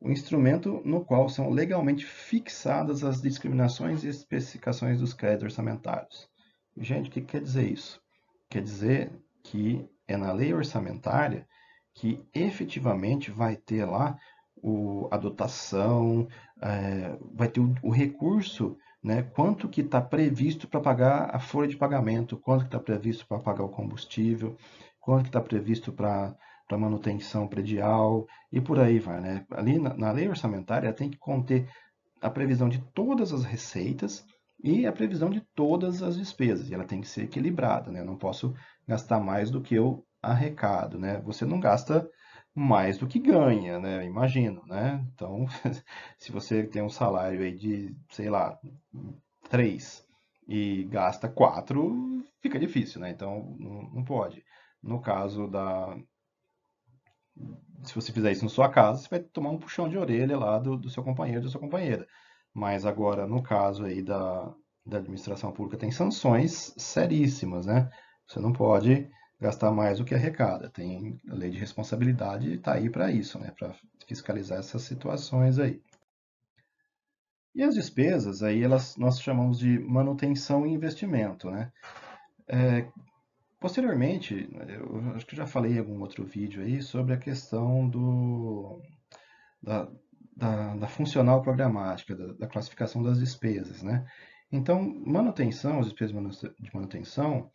o instrumento no qual são legalmente fixadas as discriminações e especificações dos créditos orçamentários. Gente, o que quer dizer isso? Quer dizer que é na lei orçamentária que efetivamente vai ter lá o, a dotação, é, vai ter o, o recurso né? Quanto que está previsto para pagar a folha de pagamento, quanto que está previsto para pagar o combustível, quanto que está previsto para manutenção predial e por aí vai, né? Ali na, na lei orçamentária tem que conter a previsão de todas as receitas e a previsão de todas as despesas. E ela tem que ser equilibrada, né? Eu não posso gastar mais do que eu arrecado, né? Você não gasta mais do que ganha, né? Imagino, né? Então, se você tem um salário aí de, sei lá, 3 e gasta 4, fica difícil, né? Então, não, pode. No caso da... Se você fizer isso na sua casa, você vai tomar um puxão de orelha lá do, do seu companheiro, da sua companheira. Mas agora, no caso aí da, da administração pública, tem sanções seríssimas, né? Você não pode gastar mais do que arrecada. Tem a lei de responsabilidade está aí para isso, né? para fiscalizar essas situações aí. E as despesas, aí elas, nós chamamos de manutenção e investimento. Né? É, posteriormente, eu acho que já falei em algum outro vídeo aí sobre a questão do, da, da, da funcional programática, da, da, classificação das despesas. Né? Então, manutenção, as despesas de manutenção,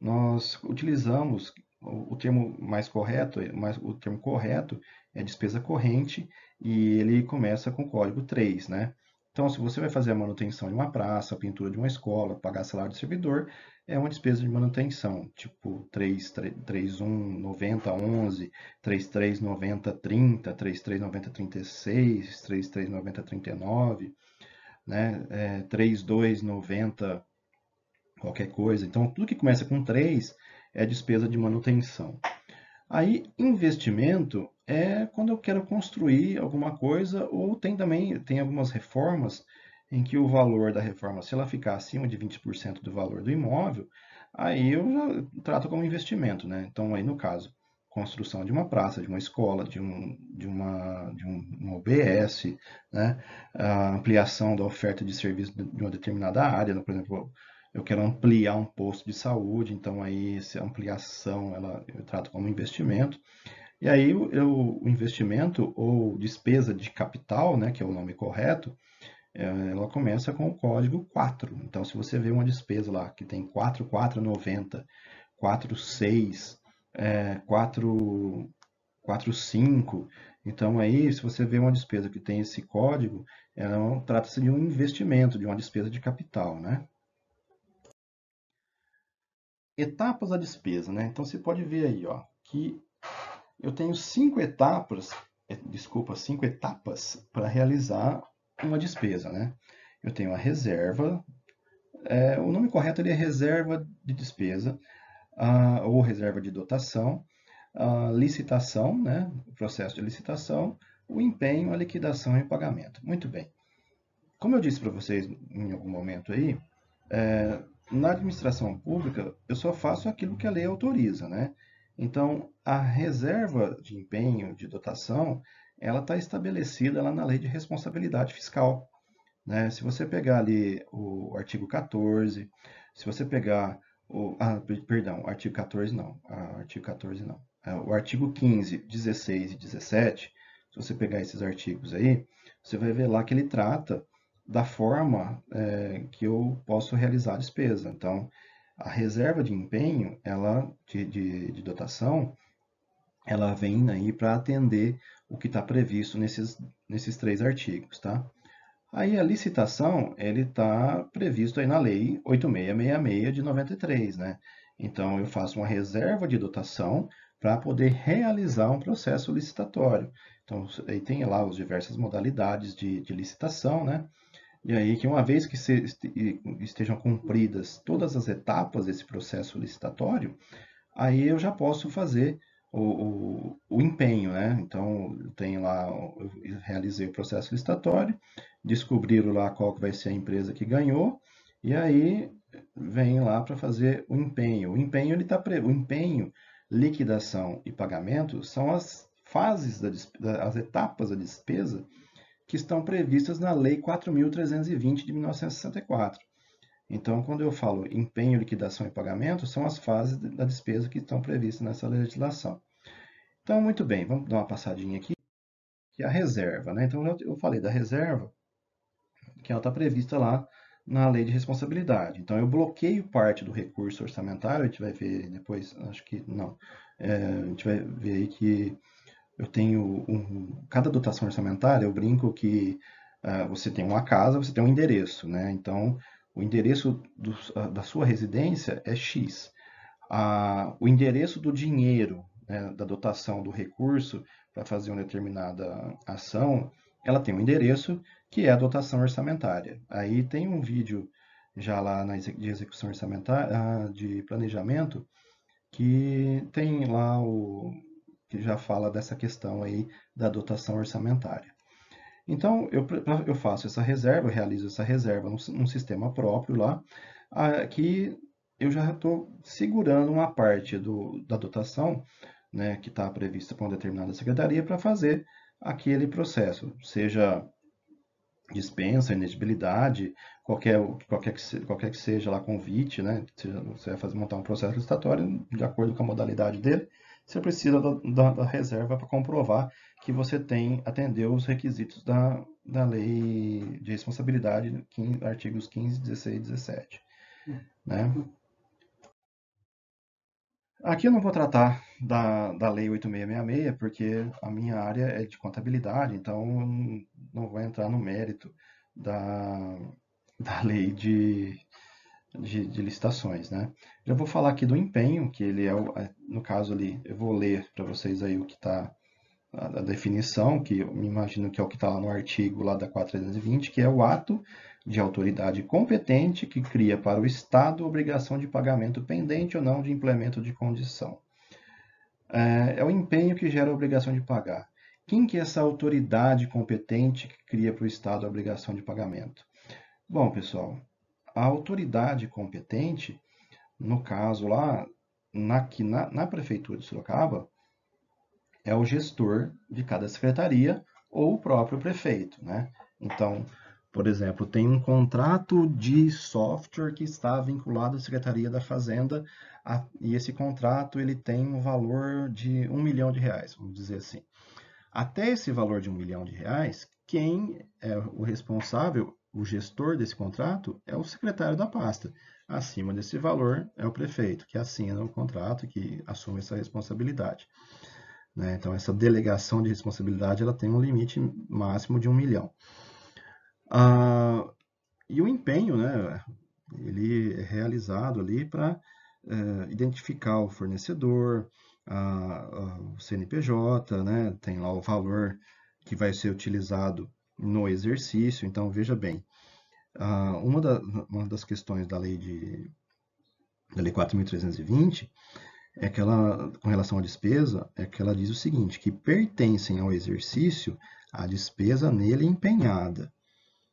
nós utilizamos o termo mais correto, mais, o termo correto é despesa corrente e ele começa com o código 3, né? Então, se você vai fazer a manutenção de uma praça, a pintura de uma escola, pagar salário do servidor, é uma despesa de manutenção, tipo 3, 31, 90, 11, 33, 90, 30, 33, 90, 36, 33, 90, 39, né? É, 32, 90, qualquer coisa. Então, tudo que começa com 3 é despesa de manutenção. Aí, investimento é quando eu quero construir alguma coisa ou tem também tem algumas reformas em que o valor da reforma, se ela ficar acima de 20% do valor do imóvel, aí eu já trato como investimento, né? Então, aí no caso, construção de uma praça, de uma escola, de, um, de, uma, de um, OBS, né? a ampliação da oferta de serviço de uma determinada área, por exemplo, eu quero ampliar um posto de saúde, então aí essa ampliação ela, eu trato como investimento. E aí eu, o investimento ou despesa de capital, né, que é o nome correto, é, ela começa com o código 4. Então, se você vê uma despesa lá que tem 4,490, 4,6, é, 4, 4,5, então aí se você vê uma despesa que tem esse código, ela trata-se de um investimento, de uma despesa de capital, né? Etapas da despesa, né? Então você pode ver aí, ó, que eu tenho cinco etapas, é, desculpa, cinco etapas para realizar uma despesa, né? Eu tenho a reserva, é, o nome correto é reserva de despesa, ou reserva de dotação, a licitação, né, o processo de licitação, o empenho, a liquidação e o pagamento. Muito bem. Como eu disse para vocês em algum momento aí, é, na administração pública eu só faço aquilo que a lei autoriza, né? Então, a reserva de empenho, de dotação, ela está estabelecida lá na lei de responsabilidade fiscal. Né? Se você pegar ali o artigo 14, se você pegar o, ah, perdão, artigo 14 não, ah, artigo 14 não. É, o artigo 15, 16 e 17, se você pegar esses artigos aí, você vai ver lá que ele trata da forma é, que eu posso realizar a despesa. Então, a reserva de empenho, ela de, de, de dotação, ela vem aí para atender o que está previsto nesses, nesses três artigos, tá? Aí a licitação, ele está previsto aí na lei 8666 de 93, né? Então, eu faço uma reserva de dotação para poder realizar um processo licitatório. Então, aí tem lá as diversas modalidades de, de licitação, né? E aí que uma vez que estejam cumpridas todas as etapas desse processo licitatório, aí eu já posso fazer o, o, o empenho, né? Então, eu tenho lá, eu realizei o processo licitatório, descobriram lá qual vai ser a empresa que ganhou, e aí vem lá para fazer o empenho. O empenho, ele tá, o empenho liquidação e pagamento são as fases, da, as etapas da despesa que estão previstas na Lei 4.320 de 1964. Então, quando eu falo empenho, liquidação e pagamento, são as fases da despesa que estão previstas nessa legislação. Então, muito bem, vamos dar uma passadinha aqui, que é a reserva. Né? Então, eu falei da reserva, que ela está prevista lá na lei de responsabilidade. Então, eu bloqueio parte do recurso orçamentário, a gente vai ver depois, acho que não, é, a gente vai ver aí que eu tenho um, cada dotação orçamentária, eu brinco que uh, você tem uma casa, você tem um endereço, né? Então, o endereço do, uh, da sua residência é X. Uh, o endereço do dinheiro, né, da dotação do recurso para fazer uma determinada ação, ela tem um endereço que é a dotação orçamentária. Aí tem um vídeo já lá na, de execução orçamentária, de planejamento, que tem lá o que já fala dessa questão aí da dotação orçamentária. Então, eu, eu faço essa reserva, realizo essa reserva num, num sistema próprio lá, que eu já estou segurando uma parte do, da dotação né, que está prevista para uma determinada secretaria para fazer aquele processo, seja dispensa, inedibilidade, qualquer, qualquer, que, qualquer que seja lá convite, né? Você vai fazer, montar um processo licitatório de acordo com a modalidade dele, você precisa da, da, da reserva para comprovar que você tem atendeu os requisitos da, da lei de responsabilidade, 15, artigos 15, 16 e 17. Hum. Né? Aqui eu não vou tratar da, da Lei 8666, porque a minha área é de contabilidade, então não vou entrar no mérito da, da lei de, de, de, licitações, né? Já vou falar aqui do empenho, que ele é, o, no caso ali, eu vou ler para vocês aí o que está, a, a, definição, que eu me imagino que é o que está lá no artigo lá da 4320, que é o ato de autoridade competente que cria para o Estado obrigação de pagamento pendente ou não de implemento de condição. É, é o empenho que gera a obrigação de pagar. Quem que é essa autoridade competente que cria para o Estado a obrigação de pagamento? Bom, pessoal, a autoridade competente, no caso lá, na, na, na Prefeitura de Sorocaba, é o gestor de cada secretaria ou o próprio prefeito, né? Então, por exemplo, tem um contrato de software que está vinculado à Secretaria da Fazenda a, e esse contrato ele tem um valor de um milhão de reais, vamos dizer assim. Até esse valor de um milhão de reais, quem é o responsável, o gestor desse contrato, é o secretário da pasta. Acima desse valor é o prefeito, que assina o contrato, que assume essa responsabilidade. Né? Então, essa delegação de responsabilidade ela tem um limite máximo de um milhão. Ah, e o empenho, né, ele é realizado ali para é, identificar o fornecedor, a, a, o CNPJ, né? tem lá o valor que vai ser utilizado no exercício. Então, veja bem, uma, da, uma das questões da lei de da lei 4.320 é que ela, com relação à despesa, é que ela diz o seguinte, que pertencem ao exercício a despesa nele empenhada.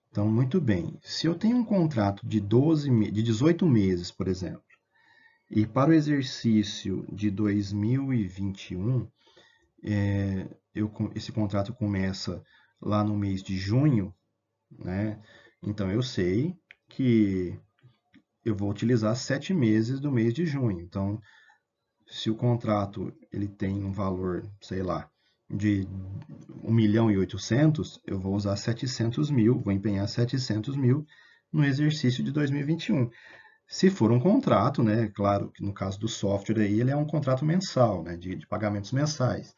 Então, muito bem, se eu tenho um contrato de, 12, de 18 meses, por exemplo, e para o exercício de 2021, é, eu, esse contrato começa lá no mês de junho, né? Então, eu sei que eu vou utilizar sete meses do mês de junho. Então, se o contrato ele tem um valor, sei lá, de 1 milhão e 800, eu vou usar 700 mil, vou empenhar 700 mil no exercício de 2021. Se for um contrato, né, claro que no caso do software aí, ele é um contrato mensal, né, de, de pagamentos mensais.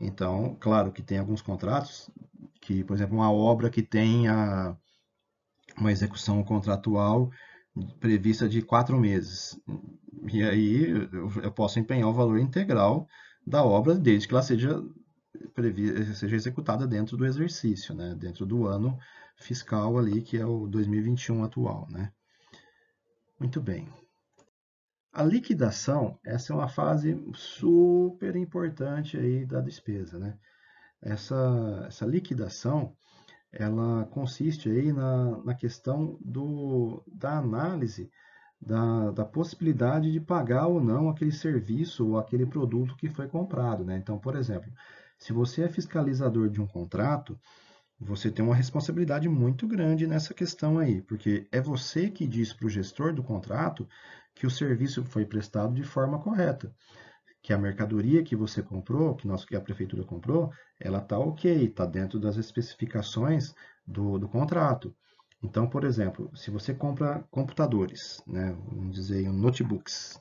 Então, claro que tem alguns contratos que, por exemplo, uma obra que tenha uma execução contratual prevista de quatro meses. E aí eu posso empenhar o valor integral da obra desde que ela seja, seja executada dentro do exercício, né? dentro do ano fiscal ali, que é o 2021 atual. Né? Muito bem. A liquidação, essa é uma fase super importante aí da despesa. Né? Essa, essa liquidação, ela consiste aí na, na questão do, da análise da, da, possibilidade de pagar ou não aquele serviço ou aquele produto que foi comprado. Né? Então, por exemplo, se você é fiscalizador de um contrato, você tem uma responsabilidade muito grande nessa questão aí, porque é você que diz para o gestor do contrato que o serviço foi prestado de forma correta que a mercadoria que você comprou, que, nós, que a prefeitura comprou, ela está ok, está dentro das especificações do, do contrato. Então, por exemplo, se você compra computadores, né, vamos dizer, notebooks,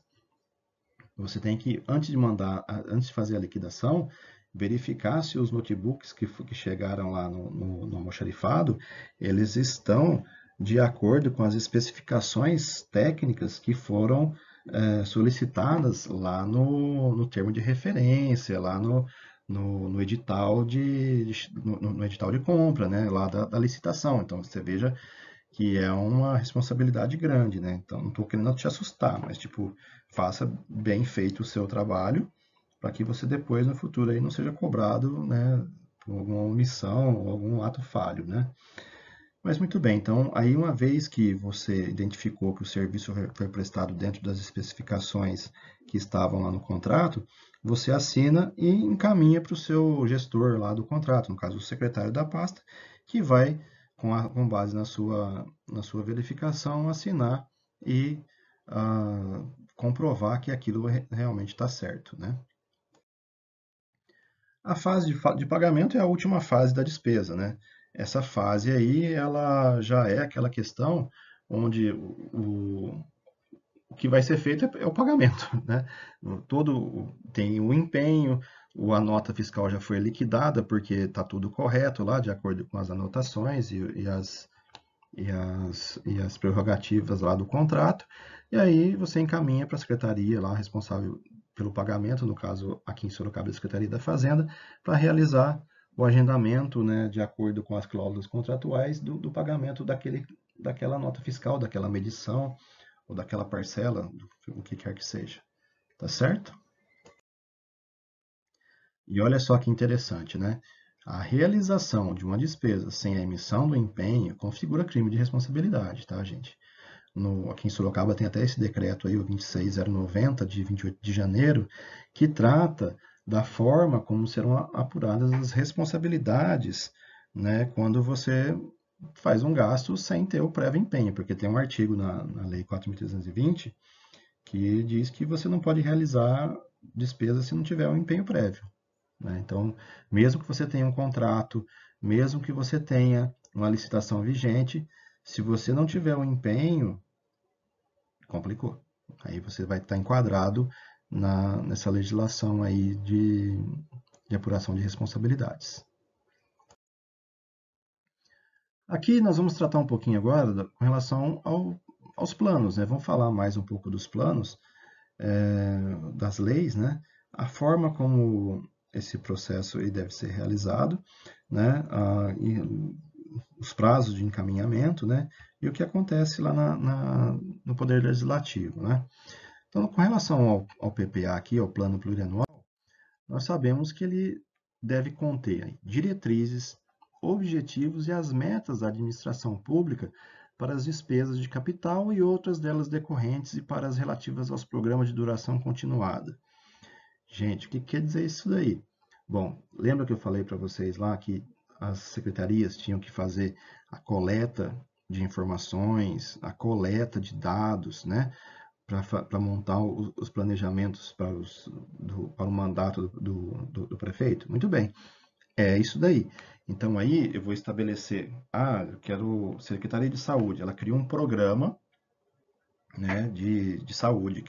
você tem que, antes de mandar, antes de fazer a liquidação, verificar se os notebooks que, que chegaram lá no, no, no almoxarifado, eles estão de acordo com as especificações técnicas que foram é, solicitadas lá no, no termo de referência, lá no, no, no edital de, no, no, edital de compra, né, lá da, da, licitação. Então você veja que é uma responsabilidade grande, né? Então não estou querendo te assustar, mas tipo faça bem feito o seu trabalho para que você depois no futuro aí não seja cobrado, né, por alguma omissão ou algum ato falho, né? Mas muito bem, então aí uma vez que você identificou que o serviço foi prestado dentro das especificações que estavam lá no contrato, você assina e encaminha para o seu gestor lá do contrato, no caso o secretário da pasta, que vai, com, a, com base na sua, na sua verificação, assinar e uh, comprovar que aquilo realmente está certo. Né? A fase de, de pagamento é a última fase da despesa, né? Essa fase aí ela já é aquela questão onde o, o que vai ser feito é, é, o pagamento, né? Todo tem o empenho, a nota fiscal já foi liquidada porque está tudo correto lá, de acordo com as anotações e, e, as, e, as, e as prerrogativas lá do contrato, e aí você encaminha para a secretaria lá responsável pelo pagamento, no caso aqui em Sorocaba, a Secretaria da Fazenda, para realizar o agendamento, né, de acordo com as cláusulas contratuais, do, do, pagamento daquele, daquela nota fiscal, daquela medição ou daquela parcela, do, o que quer que seja. Tá certo? E olha só que interessante, né? A realização de uma despesa sem a emissão do empenho configura crime de responsabilidade, tá, gente? No, aqui em Sorocaba tem até esse decreto aí, o 26090, de 28 de janeiro, que trata da forma como serão apuradas as responsabilidades né, quando você faz um gasto sem ter o prévio empenho, porque tem um artigo na, na Lei 4.320 que diz que você não pode realizar despesa se não tiver um empenho prévio. Né? Então, mesmo que você tenha um contrato, mesmo que você tenha uma licitação vigente, se você não tiver um empenho, complicou. Aí você vai estar enquadrado na, nessa legislação aí de, de apuração de responsabilidades. Aqui nós vamos tratar um pouquinho agora com relação ao, aos planos, né? Vamos falar mais um pouco dos planos. é, das leis, né, a forma como esse processo ele deve ser realizado, né, e, os prazos de encaminhamento, né, e o que acontece lá na, na, no Poder Legislativo, né. Então, com relação ao, ao PPA aqui, ao Plano Plurianual, nós sabemos que ele deve conter diretrizes, objetivos e as metas da administração pública para as despesas de capital e outras delas decorrentes e para as relativas aos programas de duração continuada. Gente, o que quer dizer isso daí? Bom, lembra que eu falei para vocês lá que as secretarias tinham que fazer a coleta de informações, a coleta de dados, né? Para montar os, os planejamentos para, os, do, para o mandato do, do, do prefeito? Muito bem, é isso daí. Então aí eu vou estabelecer, ah, eu quero Secretaria de Saúde, ela cria um programa né, de, de saúde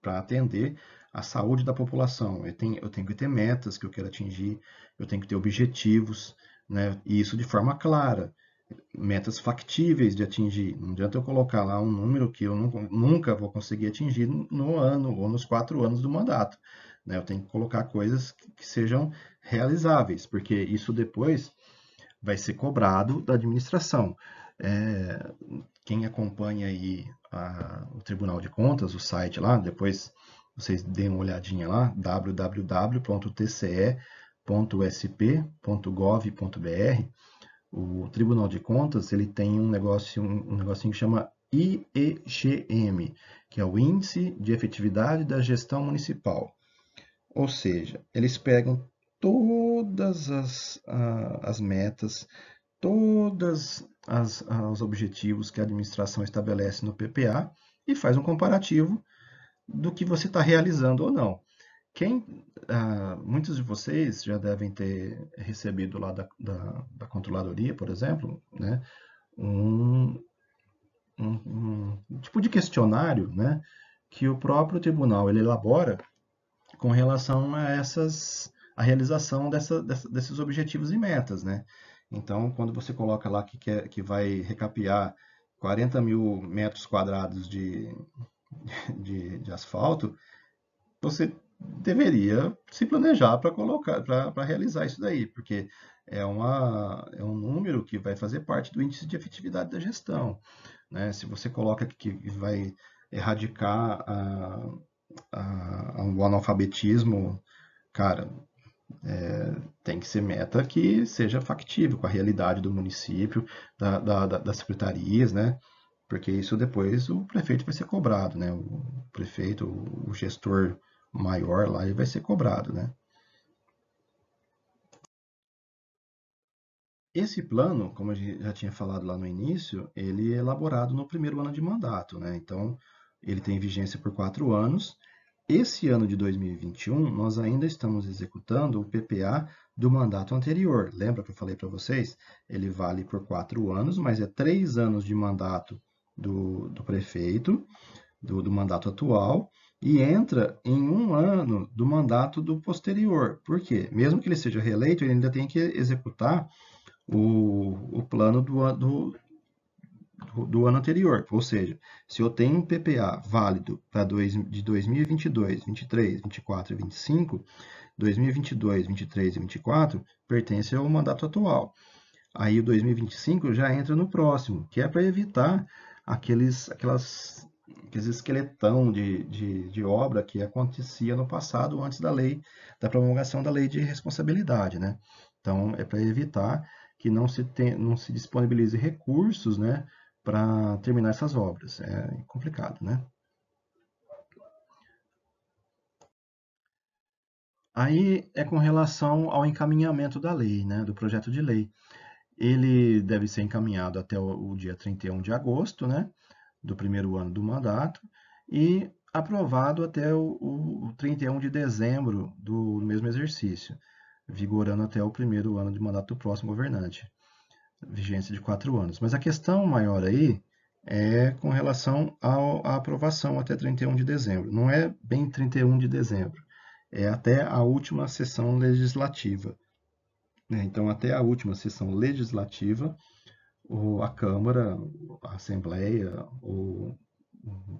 para atender a saúde da população. Eu tenho, eu tenho que ter metas que eu quero atingir, eu tenho que ter objetivos, né, e isso de forma clara, metas factíveis de atingir. Não adianta eu colocar lá um número que eu nunca, vou conseguir atingir no ano ou nos quatro anos do mandato. Né? Eu tenho que colocar coisas que sejam realizáveis, porque isso depois vai ser cobrado da administração. É, quem acompanha aí a, o Tribunal de Contas, o site lá, depois vocês deem uma olhadinha lá, www.tce.sp.gov.br. O Tribunal de Contas ele tem um negócio, um, negocinho que chama IEGM, que é o Índice de Efetividade da Gestão Municipal. Ou seja, eles pegam todas as, as metas, todos os objetivos que a administração estabelece no PPA e faz um comparativo do que você está realizando ou não. Quem, ah, muitos de vocês já devem ter recebido lá da, da, da controladoria, por exemplo, né, um, um, um, tipo de questionário né, que o próprio tribunal ele elabora com relação a essas a realização dessa, dessa, desses objetivos e metas, né? Então, quando você coloca lá que, quer, que vai recapear 40 mil metros quadrados de, de, de asfalto, você deveria se planejar para colocar, para realizar isso daí, porque é, uma, é um número que vai fazer parte do índice de efetividade da gestão. Né? Se você coloca que vai erradicar a, a, o analfabetismo, cara, é, tem que ser meta que seja factível com a realidade do município, da, da, da, das secretarias, né? Porque isso depois o prefeito vai ser cobrado, né? O prefeito, o gestor maior lá, ele vai ser cobrado, né? Esse plano, como a gente já tinha falado lá no início, ele é elaborado no primeiro ano de mandato, né? Então, ele tem vigência por quatro anos esse ano de 2021, nós ainda estamos executando o PPA do mandato anterior. Lembra que eu falei para vocês? Ele vale por quatro anos, mas é três anos de mandato do, do prefeito, do, do mandato atual, e entra em um ano do mandato do posterior. Por quê? Mesmo que ele seja reeleito, ele ainda tem que executar o, o plano do, do, do ano anterior. Ou seja, se eu tenho um PPA válido para dois, de 2022, 23, 24 e 25, 2022, 23 e 24 pertence ao mandato atual. Aí o 2025 já entra no próximo, que é para evitar aqueles, aquelas, aqueles esqueletão de, de, de, obra que acontecia no passado antes da lei, da promulgação da lei de responsabilidade, né? Então, é para evitar que não se, não se disponibilize recursos, né, para terminar essas obras. É complicado, né? Aí é com relação ao encaminhamento da lei, né, do projeto de lei. Ele deve ser encaminhado até o, o dia 31 de agosto, né, do primeiro ano do mandato, e aprovado até o, o 31 de dezembro do mesmo exercício, vigorando até o primeiro ano de mandato do próximo governante vigência de quatro anos. Mas a questão maior aí é com relação ao, à aprovação até 31 de dezembro. Não é bem 31 de dezembro, é até a última sessão legislativa. Né? Então, até a última sessão legislativa, a Câmara, a Assembleia ou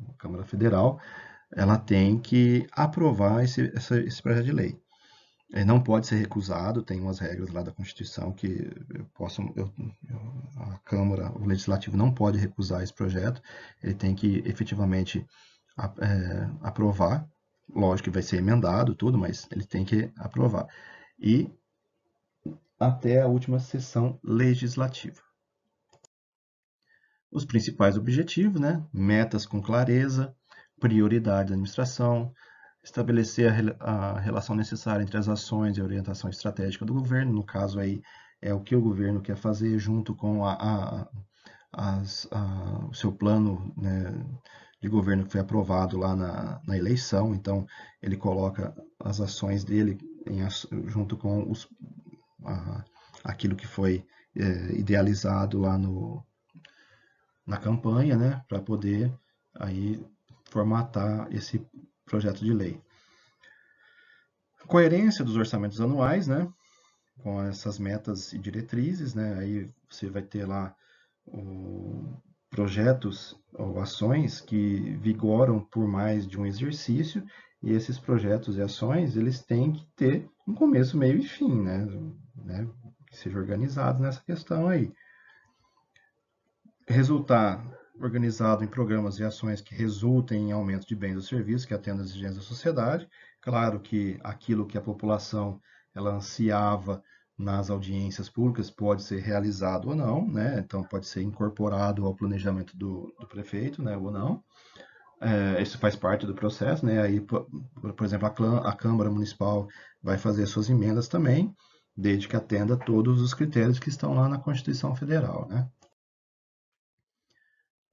a Câmara Federal ela tem que aprovar esse, esse, esse projeto de lei. Ele não pode ser recusado, tem umas regras lá da Constituição que eu posso, eu, a Câmara, o Legislativo não pode recusar esse projeto, ele tem que efetivamente é, aprovar, lógico que vai ser emendado tudo, mas ele tem que aprovar. E até a última sessão legislativa. Os principais objetivos, né? metas com clareza, prioridade da administração, estabelecer a, a, relação necessária entre as ações e a orientação estratégica do governo, no caso aí é o que o governo quer fazer junto com a, a, as, o seu plano né, de governo que foi aprovado lá na, na, eleição, então ele coloca as ações dele em, junto com os, aquilo que foi é, idealizado lá no, na campanha, né, para poder aí formatar esse projeto de lei. Coerência dos orçamentos anuais, né? Com essas metas e diretrizes, né? Aí você vai ter lá o, projetos ou ações que vigoram por mais de um exercício e esses projetos e ações eles têm que ter um começo, meio e fim, né? né? Que seja organizado nessa questão aí. Resultar organizado em programas e ações que resultem em aumento de bens ou serviços que atendam às exigências da sociedade. Claro que aquilo que a população ela ansiava nas audiências públicas pode ser realizado ou não, né? Então pode ser incorporado ao planejamento do, do prefeito, né? Ou não. É, isso faz parte do processo, né? Aí, por, por exemplo, a, a Câmara Municipal vai fazer suas emendas também, desde que atenda todos os critérios que estão lá na Constituição Federal, né?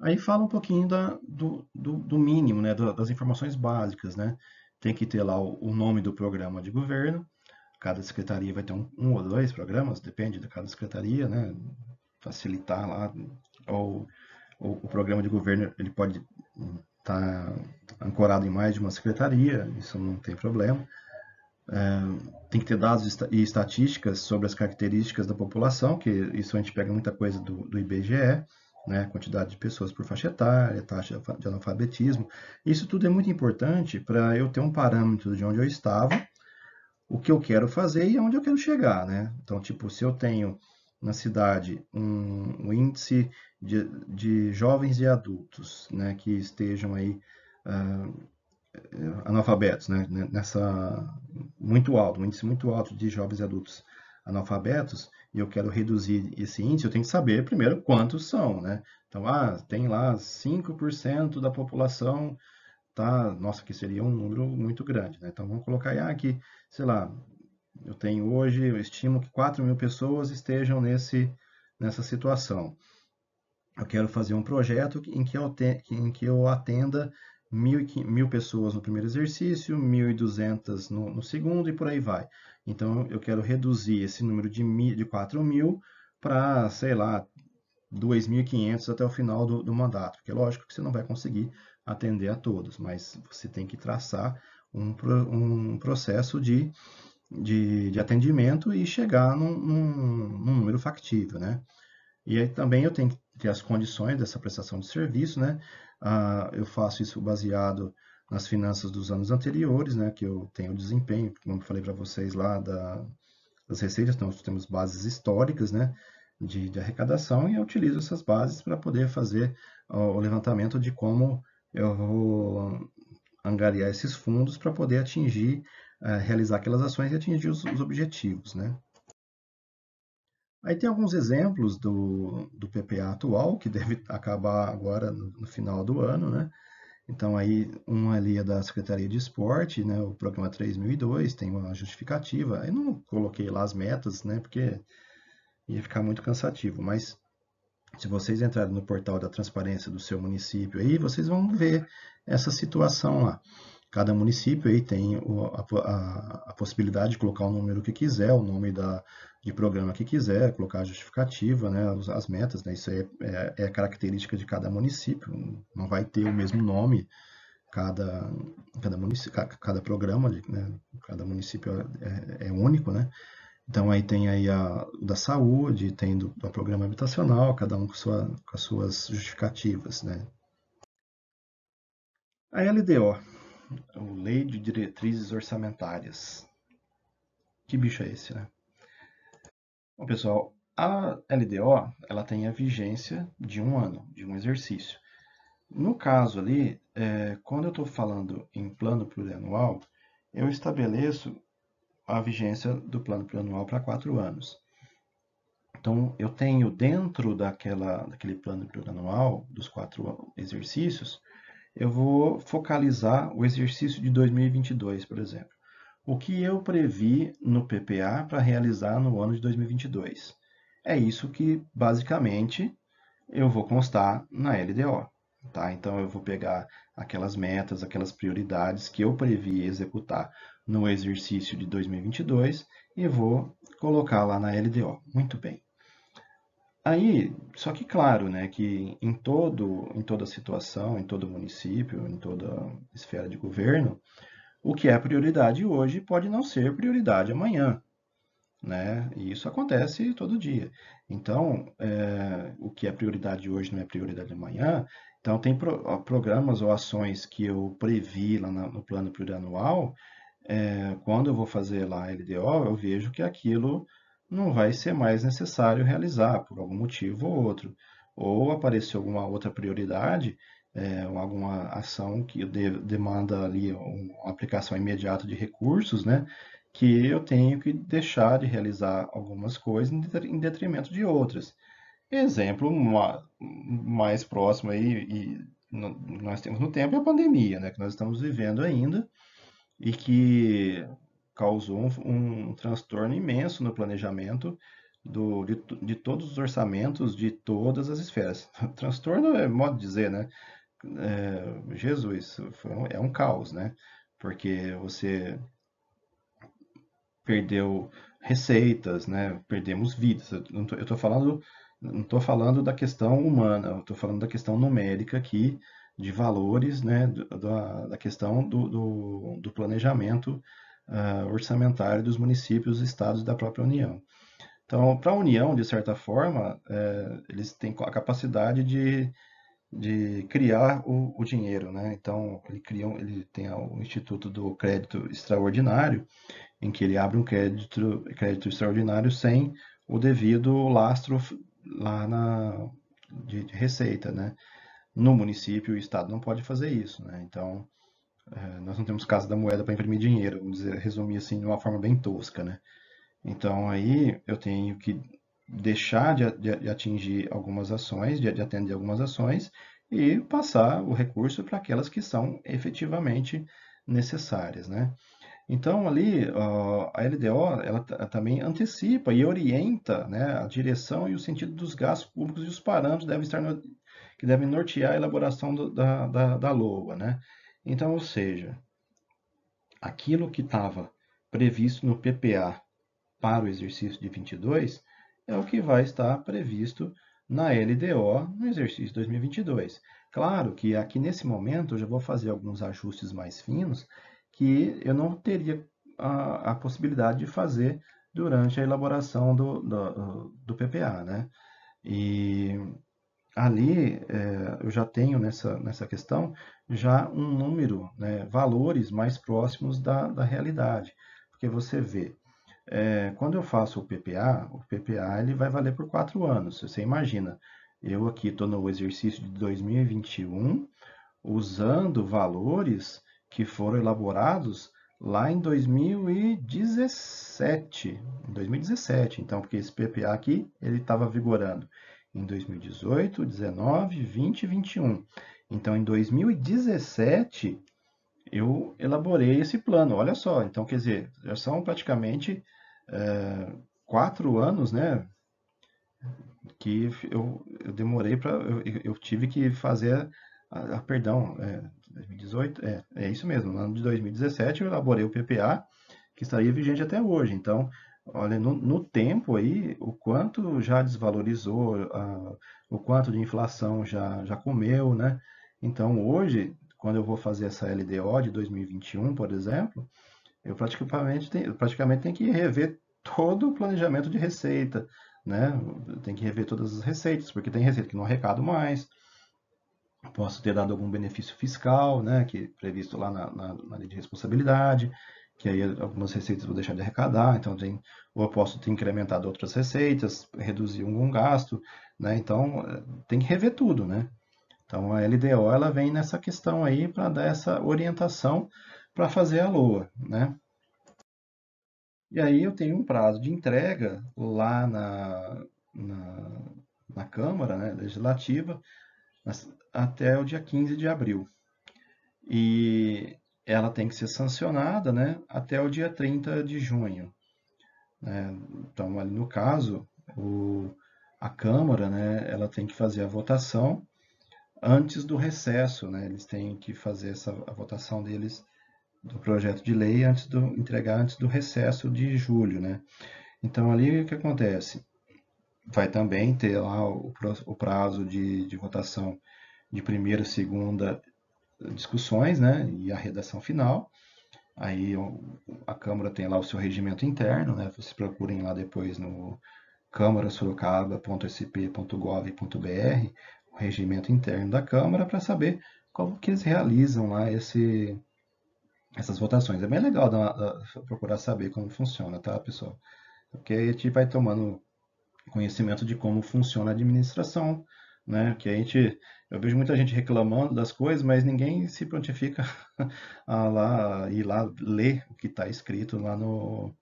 Aí fala um pouquinho da, do, do, do, mínimo, né, das informações básicas, né? Tem que ter lá o, o, nome do programa de governo, cada secretaria vai ter um, um, ou dois programas, depende de cada secretaria, né? Facilitar lá, ou, ou o programa de governo ele pode estar tá ancorado em mais de uma secretaria, isso não tem problema. É, tem que ter dados e estatísticas sobre as características da população, que isso a gente pega muita coisa do, do IBGE, né, quantidade de pessoas por faixa etária, taxa de analfabetismo. Isso tudo é muito importante para eu ter um parâmetro de onde eu estava, o que eu quero fazer e aonde eu quero chegar, né? Então, tipo, se eu tenho na cidade um, um índice de, de, jovens e adultos, né, que estejam aí uh, analfabetos, né, nessa muito alto, um índice muito alto de jovens e adultos analfabetos, e eu quero reduzir esse índice, eu tenho que saber primeiro quantos são, né? Então, ah, tem lá 5% da população, tá? Nossa, que seria um número muito grande, né? Então, vamos colocar aí, ah, que, sei lá, eu tenho hoje, eu estimo que 4 mil pessoas estejam nesse, nessa situação. Eu quero fazer um projeto em que eu, te, em que eu atenda mil, mil pessoas no primeiro exercício, 1.200 no, no segundo e por aí vai. Então, eu quero reduzir esse número de, de 4 mil para, sei lá, 2.500 até o final do, do, mandato. Porque, lógico que você não vai conseguir atender a todos, mas você tem que traçar um, um processo de, de, de, atendimento e chegar num, num, num, número factível, né? E aí também eu tenho que ter as condições dessa prestação de serviço, né? Ah, eu faço isso baseado nas finanças dos anos anteriores, né, que eu tenho desempenho, como falei para vocês lá da, das receitas, então nós temos bases históricas, né, de, de arrecadação e eu utilizo essas bases para poder fazer ó, o levantamento de como eu vou angariar esses fundos para poder atingir, é, realizar aquelas ações e atingir os, os, objetivos, né. Aí tem alguns exemplos do, do PPA atual, que deve acabar agora no, no final do ano, né, então, aí, um ali é da Secretaria de Esporte, né, o programa 3002, tem uma justificativa. Eu não coloquei lá as metas, né, porque ia ficar muito cansativo, mas se vocês entrarem no portal da transparência do seu município aí, vocês vão ver essa situação lá. Cada município aí tem a, a, a possibilidade de colocar o número que quiser, o nome da, de programa que quiser, colocar a justificativa, né, as metas, né, isso é, é, é característica de cada município, não vai ter o mesmo nome cada, cada, município, cada programa, né, cada município é, é, único, né, então aí tem aí a da saúde, tem do, do programa habitacional, cada um com, sua, com as suas justificativas, né. A LDO, o Lei de Diretrizes Orçamentárias. Que bicho é esse, né? Bom, pessoal, a LDO ela tem a vigência de um ano, de um exercício. No caso ali, é, quando eu estou falando em plano plurianual, eu estabeleço a vigência do plano plurianual para quatro anos. Então, eu tenho dentro daquela, daquele plano plurianual, dos quatro exercícios, eu vou focalizar o exercício de 2022, por exemplo. O que eu previ no PPA para realizar no ano de 2022? É isso que, basicamente, eu vou constar na LDO. Tá? Então, eu vou pegar aquelas metas, aquelas prioridades que eu previ executar no exercício de 2022 e vou colocar lá na LDO. Muito bem. Aí, só que claro, né, que em todo, em toda situação, em todo município, em toda esfera de governo, o que é prioridade hoje pode não ser prioridade amanhã né? E isso acontece todo dia. Então, é, o que é prioridade hoje não é prioridade amanhã. Então, tem pro, programas ou ações que eu previ lá na, no plano plurianual. É, quando eu vou fazer lá a LDO, eu vejo que aquilo não vai ser mais necessário realizar por algum motivo ou outro. Ou apareceu alguma outra prioridade, é, alguma ação que de, demanda ali uma aplicação imediata de recursos, né? que eu tenho que deixar de realizar algumas coisas em detrimento de outras. Exemplo mais próximo aí, e nós temos no tempo, é a pandemia, né, que nós estamos vivendo ainda e que causou um, um transtorno imenso no planejamento do, de, de, todos os orçamentos de todas as esferas. Transtorno é modo de dizer, né? É, Jesus, um, é um caos, né? Porque você perdeu receitas, né? Perdemos vidas. Eu estou falando, não estou falando da questão humana, estou falando da questão numérica aqui, de valores, né? Da, da questão do, do, do planejamento uh, orçamentário dos municípios, estados e da própria União. Então, para a União, de certa forma, é, eles têm a capacidade de, de criar o, o, dinheiro, né? Então, ele, cria, ele tem o Instituto do Crédito Extraordinário, em que ele abre um crédito, crédito extraordinário sem o devido lastro lá na, de, de receita, né? No município, o Estado não pode fazer isso, né? Então, é, nós não temos casa da moeda para imprimir dinheiro, vamos dizer, resumir assim de uma forma bem tosca, né? Então, aí eu tenho que deixar de, de, de atingir algumas ações, de, de atender algumas ações e passar o recurso para aquelas que são efetivamente necessárias, né? Então, ali, a LDO ela também antecipa e orienta né, a direção e o sentido dos gastos públicos e os parâmetros devem estar no, que devem nortear a elaboração do, da, da, da LOA. Né? Então, ou seja, aquilo que estava previsto no PPA para o exercício de 22 é o que vai estar previsto na LDO no exercício 2022. Claro que aqui nesse momento eu já vou fazer alguns ajustes mais finos que eu não teria a, a possibilidade de fazer durante a elaboração do, do, do PPA, né? E ali é, eu já tenho nessa, nessa questão já um número, né, valores mais próximos da, da realidade. Porque você vê, é, quando eu faço o PPA, o PPA ele vai valer por quatro anos. Você imagina, eu aqui estou no exercício de 2021, usando valores que foram elaborados lá em 2017. Em 2017, então, porque esse PPA aqui, ele estava vigorando em 2018, 19, 20 e 21. Então, em 2017, eu elaborei esse plano. Olha só, então, quer dizer, já são praticamente é, quatro anos, né? Que eu, eu demorei para. Eu, eu, tive que fazer. Perdão, é, 2018, é, é isso mesmo. No ano de 2017 eu elaborei o PPA, que estaria vigente até hoje. Então, olha, no, no tempo aí, o quanto já desvalorizou, o quanto de inflação já, já comeu, né? Então, hoje, quando eu vou fazer essa LDO de 2021, por exemplo, eu praticamente, tenho, praticamente tenho que rever todo o planejamento de receita, né? Tem que rever todas as receitas, porque tem receita que não arrecado mais, posso ter dado algum benefício fiscal, né, que é previsto lá na, na, na lei de responsabilidade, que aí algumas receitas vou deixar de arrecadar, então tem, ou eu posso ter incrementado outras receitas, reduzir algum gasto, né, então tem que rever tudo, né. Então a LDO ela vem nessa questão aí para dar essa orientação para fazer a LOA, né. E aí eu tenho um prazo de entrega lá na, na, na Câmara né, Legislativa, até o dia 15 de abril. E ela tem que ser sancionada né, até o dia 30 de junho. Né? Então, ali no caso, o, a Câmara né, ela tem que fazer a votação antes do recesso. Né? Eles têm que fazer essa, a votação deles do projeto de lei antes do entregar antes do recesso de julho, né? Então ali o que acontece? Vai também ter lá o, o prazo de, de votação de primeira, segunda discussões, né, e a redação final. Aí a Câmara tem lá o seu regimento interno, né, vocês procurem lá depois no câmarasorocaba.sp.gov.br regimento interno da Câmara para saber como que eles realizam lá esse, essas votações. É bem legal dar, procurar saber como funciona, tá, pessoal? Porque aí a gente vai tomando conhecimento de como funciona a administração, né? Que a gente eu vejo muita gente reclamando das coisas, mas ninguém se prontifica a lá, ir lá ler o que está escrito lá no,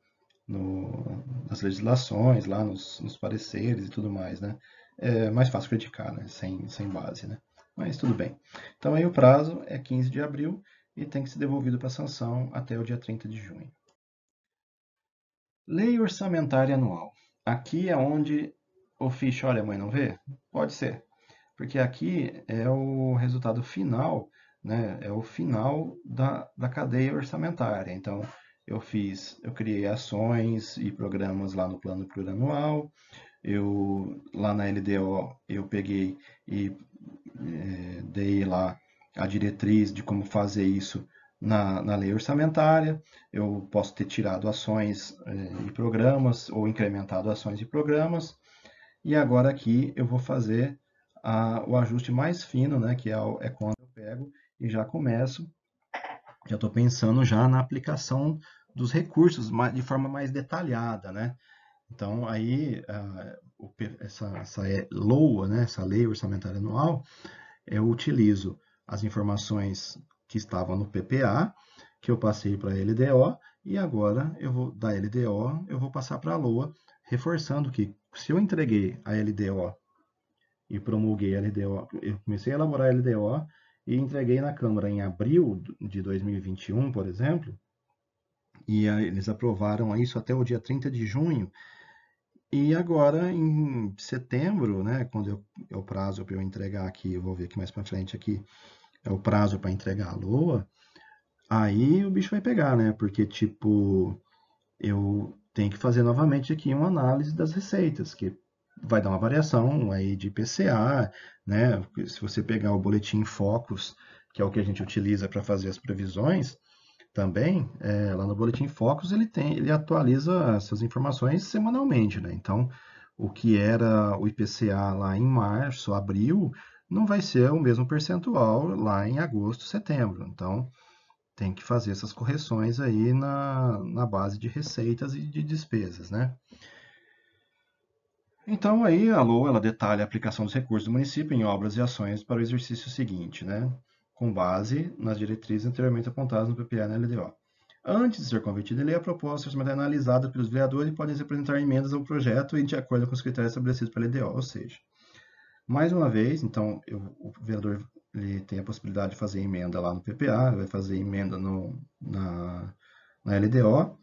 no, nas legislações, lá nos, nos, pareceres e tudo mais, né? É mais fácil criticar, né? Sem, sem base, né? Mas tudo bem. Então aí o prazo é 15 de abril e tem que ser devolvido para sanção até o dia 30 de junho. Lei orçamentária anual. Aqui é onde o ficha, olha, mãe, não vê? Pode ser porque aqui é o resultado final, né, é o final da, da cadeia orçamentária. Então, eu fiz, eu criei ações e programas lá no plano plurianual, eu lá na LDO eu peguei e é, dei lá a diretriz de como fazer isso na, na lei orçamentária, eu posso ter tirado ações é, e programas ou incrementado ações e programas, e agora aqui eu vou fazer a, o ajuste mais fino, né, que é, é quando eu pego e já começo, já estou pensando já na aplicação dos recursos de forma mais detalhada, né? Então, aí, essa, essa LOA, né, essa Lei Orçamentária Anual, eu utilizo as informações que estavam no PPA, que eu passei para a LDO, e agora eu vou da LDO eu vou passar para a LOA, reforçando que se eu entreguei a LDO e promulguei a LDO. Eu comecei a elaborar a LDO e entreguei na Câmara em abril de 2021, por exemplo, e eles aprovaram isso até o dia 30 de junho. E agora, em setembro, né, quando eu, é o prazo para eu entregar aqui, eu vou ver aqui mais para frente aqui, é o prazo para entregar a LOA, aí o bicho vai pegar, né? Porque, tipo, eu tenho que fazer novamente aqui uma análise das receitas, que vai dar uma variação aí de PCA, né? Se você pegar o boletim Focus, que é o que a gente utiliza para fazer as previsões, também, é, lá no boletim Focus, ele tem, ele atualiza essas informações semanalmente, né? Então, o que era o IPCA lá em março, abril, não vai ser o mesmo percentual lá em agosto, setembro. Então, tem que fazer essas correções aí na, na base de receitas e de despesas, né? Então, aí a LOA ela detalha a aplicação dos recursos do município em obras e ações para o exercício seguinte, né? Com base nas diretrizes anteriormente apontadas no PPA e na LDO. Antes de ser convertida em lei, a proposta é analisada pelos vereadores e podem se apresentar emendas ao projeto e de acordo com os critérios estabelecidos pela LDO, ou seja, mais uma vez, então, eu, o vereador ele tem a possibilidade de fazer emenda lá no PPA, vai fazer emenda no, na, na LDO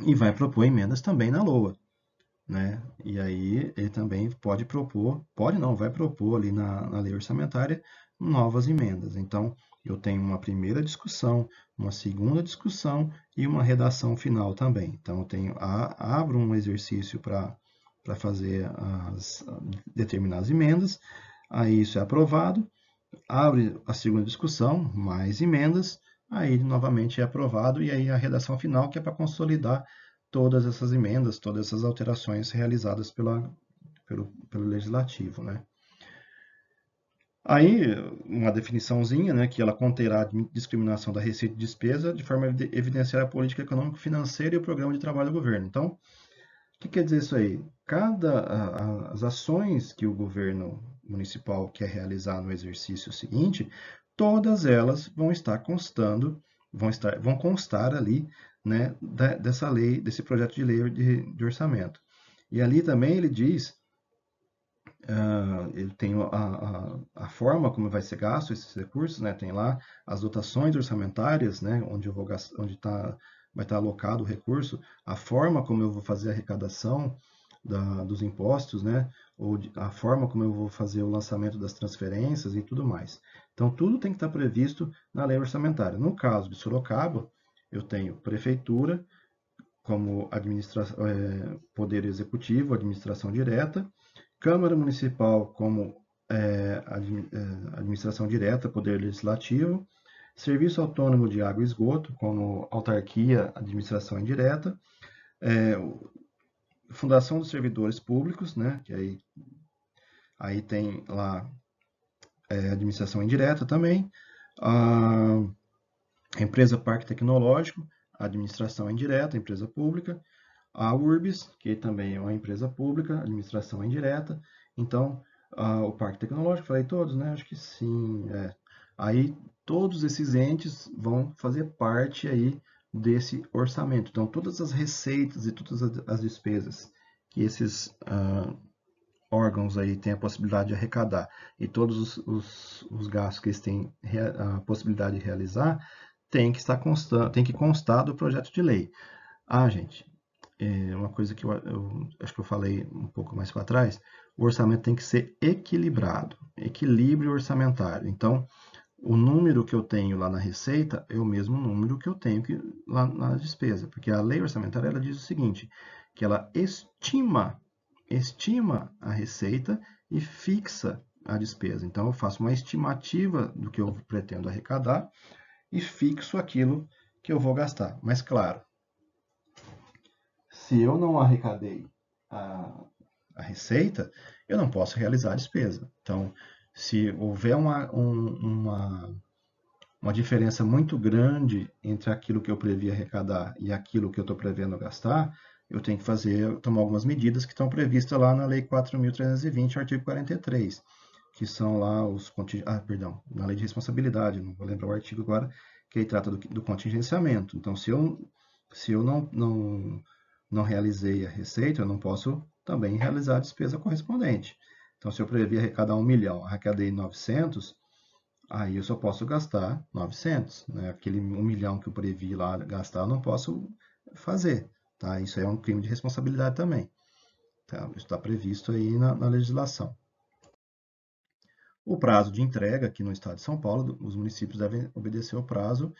e vai propor emendas também na LOA né? E aí ele também pode propor, pode não, vai propor ali na, na lei orçamentária novas emendas. Então, eu tenho uma primeira discussão, uma segunda discussão e uma redação final também. Então, eu tenho, a, abro um exercício para fazer as determinadas emendas, aí isso é aprovado, abre a segunda discussão, mais emendas, aí novamente é aprovado, e aí a redação final, que é para consolidar todas essas emendas, todas essas alterações realizadas pela, pelo, pelo legislativo. Né? Aí, uma definiçãozinha, né, que ela conterá discriminação da receita e despesa de forma a evidenciar a política econômico-financeira e o programa de trabalho do governo. Então, o que quer dizer isso aí? Cada a, as ações que o governo municipal quer realizar no exercício seguinte, todas elas vão estar constando, vão estar, vão constar ali, né, da, dessa lei, desse projeto de lei de, de orçamento. E ali também ele diz Uh, ele tem a, a, a, forma como vai ser gasto esses recursos, né? Tem lá as dotações orçamentárias, né? Onde eu vou onde tá, vai estar tá alocado o recurso, a forma como eu vou fazer a arrecadação da, dos impostos, né? Ou a forma como eu vou fazer o lançamento das transferências e tudo mais. Então tudo tem que estar tá previsto na lei orçamentária. No caso de Sorocaba, eu tenho prefeitura como administra, é, poder executivo, administração direta Câmara Municipal como é, é, administração direta, poder legislativo, Serviço Autônomo de Água e Esgoto, como autarquia, administração indireta, é, Fundação dos Servidores Públicos, né, que aí, aí tem lá é, administração indireta também, a empresa Parque Tecnológico, administração indireta, empresa pública, a URBS, que também é uma empresa pública, administração indireta. Então, o Parque Tecnológico, falei todos, né? Acho que sim. É. Aí, todos esses entes vão fazer parte aí desse orçamento. Então, todas as receitas e todas as despesas que esses uh, órgãos aí têm a possibilidade de arrecadar e todos os, os, os gastos que eles têm a possibilidade de realizar, tem que estar constando, tem que constar do projeto de lei. Ah, gente, é uma coisa que eu, eu, acho que eu falei um pouco mais para trás, o orçamento tem que ser equilibrado, equilíbrio orçamentário. Então, o número que eu tenho lá na receita é o mesmo número que eu tenho que, lá na despesa, porque a lei orçamentária ela diz o seguinte, que ela estima, estima a receita e fixa a despesa. Então, eu faço uma estimativa do que eu pretendo arrecadar e fixo aquilo que eu vou gastar. Mas, claro, se eu não arrecadei a, a receita, eu não posso realizar a despesa. Então, se houver uma, um, uma, uma diferença muito grande entre aquilo que eu previ arrecadar e aquilo que eu estou prevendo gastar, eu tenho que fazer, tomar algumas medidas que estão previstas lá na Lei 4.320, artigo 43, que são lá os ah, perdão, na Lei de Responsabilidade, não vou lembrar o artigo agora, que aí trata do, do contingenciamento. Então, se eu, se eu não, não não realizei a receita, eu não posso também realizar a despesa correspondente. Então, se eu previ arrecadar 1 milhão, arrecadei 900, aí eu só posso gastar 900. Né? Aquele 1 milhão que eu previ lá gastar, eu não posso fazer. Tá? Isso é um crime de responsabilidade também. Tá? Isso está previsto aí na, na legislação. O prazo de entrega aqui no estado de São Paulo, os municípios devem obedecer o prazo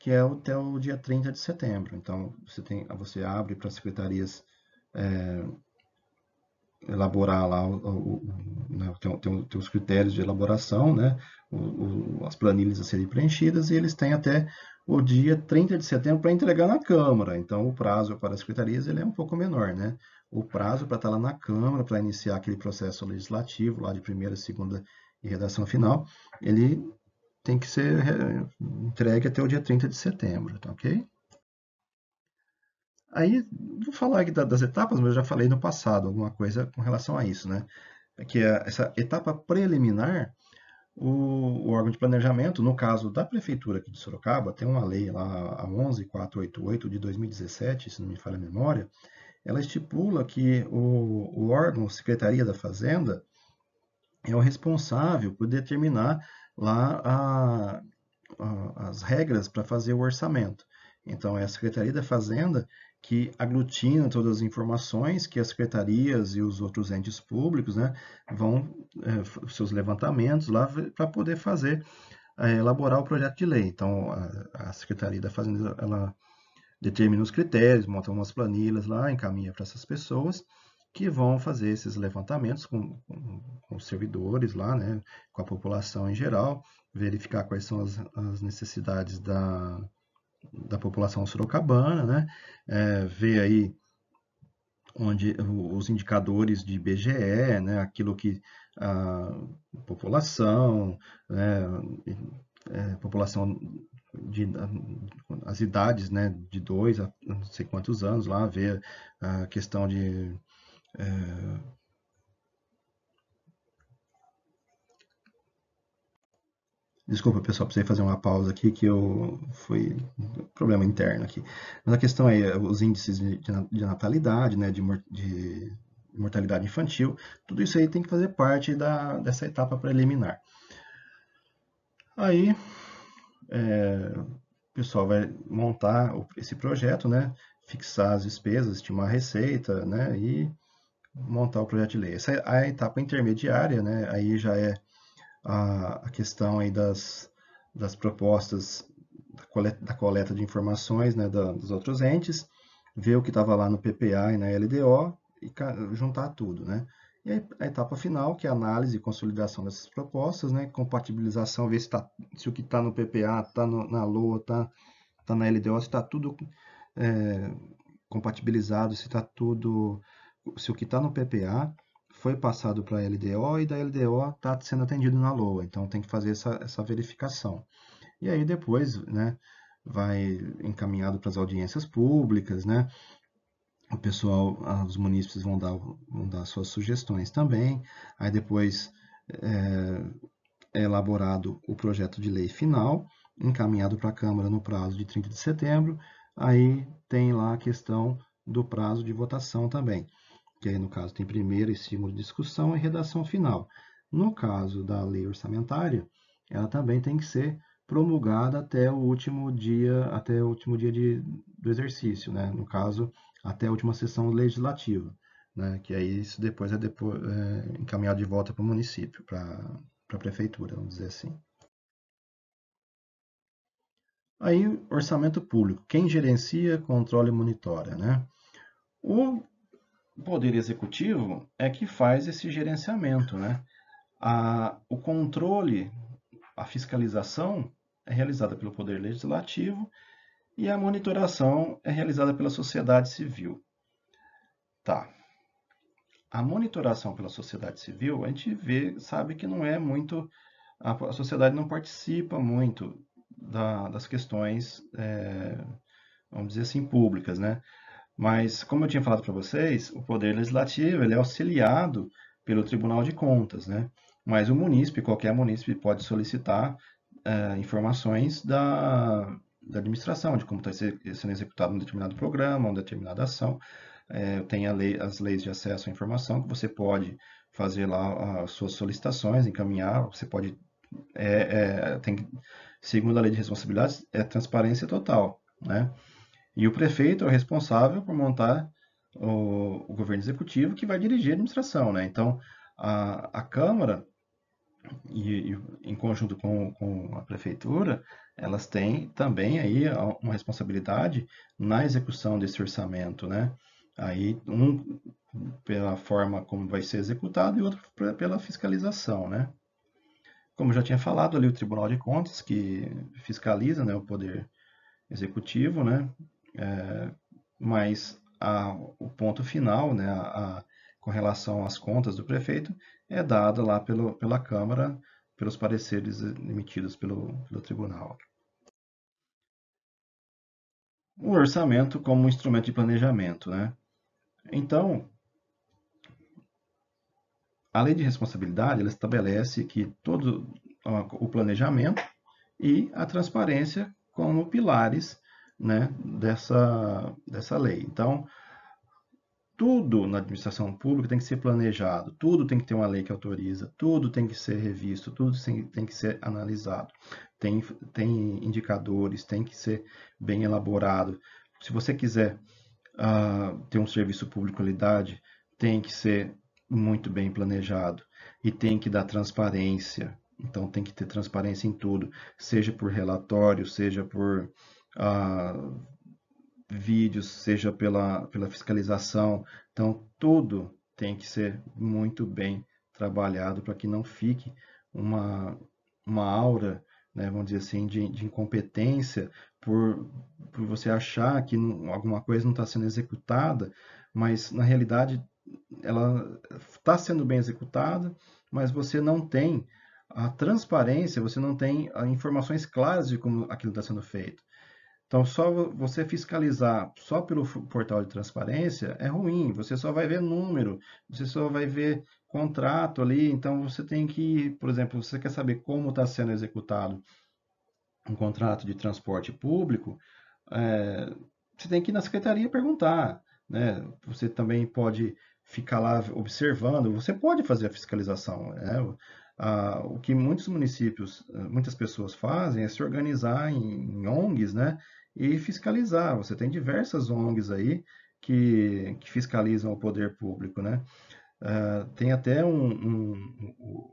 que é até o dia 30 de setembro. Então, você, tem, você abre para as secretarias é, elaborar lá, o, o, né, tem, tem, tem, os critérios de elaboração, né, o, as planilhas a serem preenchidas, e eles têm até o dia 30 de setembro para entregar na Câmara. Então, o prazo para as secretarias ele é um pouco menor. Né? O prazo para estar lá na Câmara, para iniciar aquele processo legislativo, lá de primeira, segunda e redação final, ele tem que ser entregue até o dia 30 de setembro, tá ok? Aí, vou falar aqui das etapas, mas eu já falei no passado alguma coisa com relação a isso, né? Que é essa etapa preliminar, o, o, órgão de planejamento, no caso da Prefeitura aqui de Sorocaba, tem uma lei lá, a 11488 de 2017, se não me falha a memória, ela estipula que o, o órgão, Secretaria da Fazenda, é o responsável por determinar lá a, a, as regras para fazer o orçamento. Então, é a Secretaria da Fazenda que aglutina todas as informações que as secretarias e os outros entes públicos né, vão, é, seus levantamentos lá para poder fazer, é, elaborar o projeto de lei. Então, a, a, Secretaria da Fazenda, ela determina os critérios, monta umas planilhas lá, encaminha para essas pessoas, que vão fazer esses levantamentos com, com, com, os servidores lá, né, com a população em geral, verificar quais são as, as necessidades da, da população sorocabana, né, é, ver aí onde os indicadores de IBGE, né, aquilo que a população, né, é, população de as idades, né, de dois a não sei quantos anos lá, ver a questão de é, Desculpa, pessoal, precisei fazer uma pausa aqui que eu foi problema interno aqui. Mas a questão é os índices de, de natalidade, né, de, de, mortalidade infantil, tudo isso aí tem que fazer parte da, dessa etapa preliminar. Aí, é, o pessoal vai montar esse projeto, né, fixar as despesas, estimar a receita, né, e montar o projeto de lei. Essa é a etapa intermediária, né, aí já é a, a questão aí das, das propostas da coleta, da coleta de informações né, da, dos outros entes, ver o que estava lá no PPA e na LDO e juntar tudo, né? E aí, a etapa final, que é a análise e consolidação dessas propostas, né? Compatibilização, ver se, tá, se o que está no PPA está na LOA, está tá na LDO, se está tudo é, compatibilizado, se está tudo... Se o que está no PPA foi passado para a LDO e da LDO está sendo atendido na LOA. Então tem que fazer essa, essa verificação. E aí depois né, vai encaminhado para as audiências públicas, né? O pessoal, os munícipes vão dar, vão dar suas sugestões também. Aí depois é, é elaborado o projeto de lei final, encaminhado para a Câmara no prazo de 30 de setembro. Aí tem lá a questão do prazo de votação também que aí no caso tem primeira, estímulo de discussão e redação final. No caso da lei orçamentária, ela também tem que ser promulgada até o último dia, até o último dia de, do exercício, né? no caso, até a última sessão legislativa, né? que aí isso depois é, depois, é encaminhado de volta para o município, para a prefeitura, vamos dizer assim. Aí, orçamento público. Quem gerencia, controla e monitora, né? O o Poder Executivo é que faz esse gerenciamento. Né? A, o controle, a fiscalização é realizada pelo Poder Legislativo e a monitoração é realizada pela sociedade civil. Tá. A monitoração pela sociedade civil, a gente vê, sabe que não é muito, a, sociedade não participa muito da, das questões, é, vamos dizer assim, públicas, né? Mas, como eu tinha falado para vocês, o Poder Legislativo ele é auxiliado pelo Tribunal de Contas, né? Mas o munícipe, qualquer munícipe pode solicitar é, informações da, da administração, de como está sendo executado um determinado programa, uma determinada ação. É, tem lei, as leis de acesso à informação que você pode fazer lá as suas solicitações, encaminhar, você pode... É, é, tem, segundo a lei de responsabilidades, é transparência total, né? E o prefeito é o responsável por montar o, o governo executivo que vai dirigir a administração. Né? Então, a, a Câmara, e, e, em conjunto com, com a prefeitura, elas têm também aí uma responsabilidade na execução desse orçamento, né? Aí um pela forma como vai ser executado e outro pela fiscalização, né? Como já tinha falado ali o Tribunal de Contas que fiscaliza, né, o poder executivo, né? É, mas a, o ponto final, né, a, a, com relação às contas do prefeito, é dado lá pelo, pela Câmara, pelos pareceres emitidos pelo, pelo tribunal. O orçamento como instrumento de planejamento. Né? Então, a lei de responsabilidade ela estabelece que todo o planejamento e a transparência como pilares né, dessa, dessa lei. Então, tudo na administração pública tem que ser planejado, tudo tem que ter uma lei que autoriza, tudo tem que ser revisto, tudo tem que ser analisado. Tem, tem indicadores, tem que ser bem elaborado. Se você quiser uh, ter um serviço público de qualidade, tem que ser muito bem planejado e tem que dar transparência. Então tem que ter transparência em tudo, seja por relatório, seja por uh, vídeos, seja pela, pela fiscalização. Então, tudo tem que ser muito bem trabalhado para que não fique uma, uma aura né, vamos dizer assim, de, de incompetência, por, por você achar que não, alguma coisa não está sendo executada, mas na realidade ela está sendo bem executada, mas você não tem a transparência, você não tem informações claras de como aquilo está sendo feito. Então, só você fiscalizar só pelo portal de transparência é ruim. Você só vai ver número, você só vai ver contrato ali. Então, você tem que, por exemplo, você quer saber como está sendo executado um contrato de transporte público, é, você tem que ir na secretaria perguntar. Né? Você também pode ficar lá observando, você pode fazer a fiscalização. Né? Ah, o que muitos municípios, muitas pessoas fazem é se organizar em, em ONGs, né? E fiscalizar. Você tem diversas ONGs aí que, que fiscalizam o poder público, né? Uh, tem até um, um, um,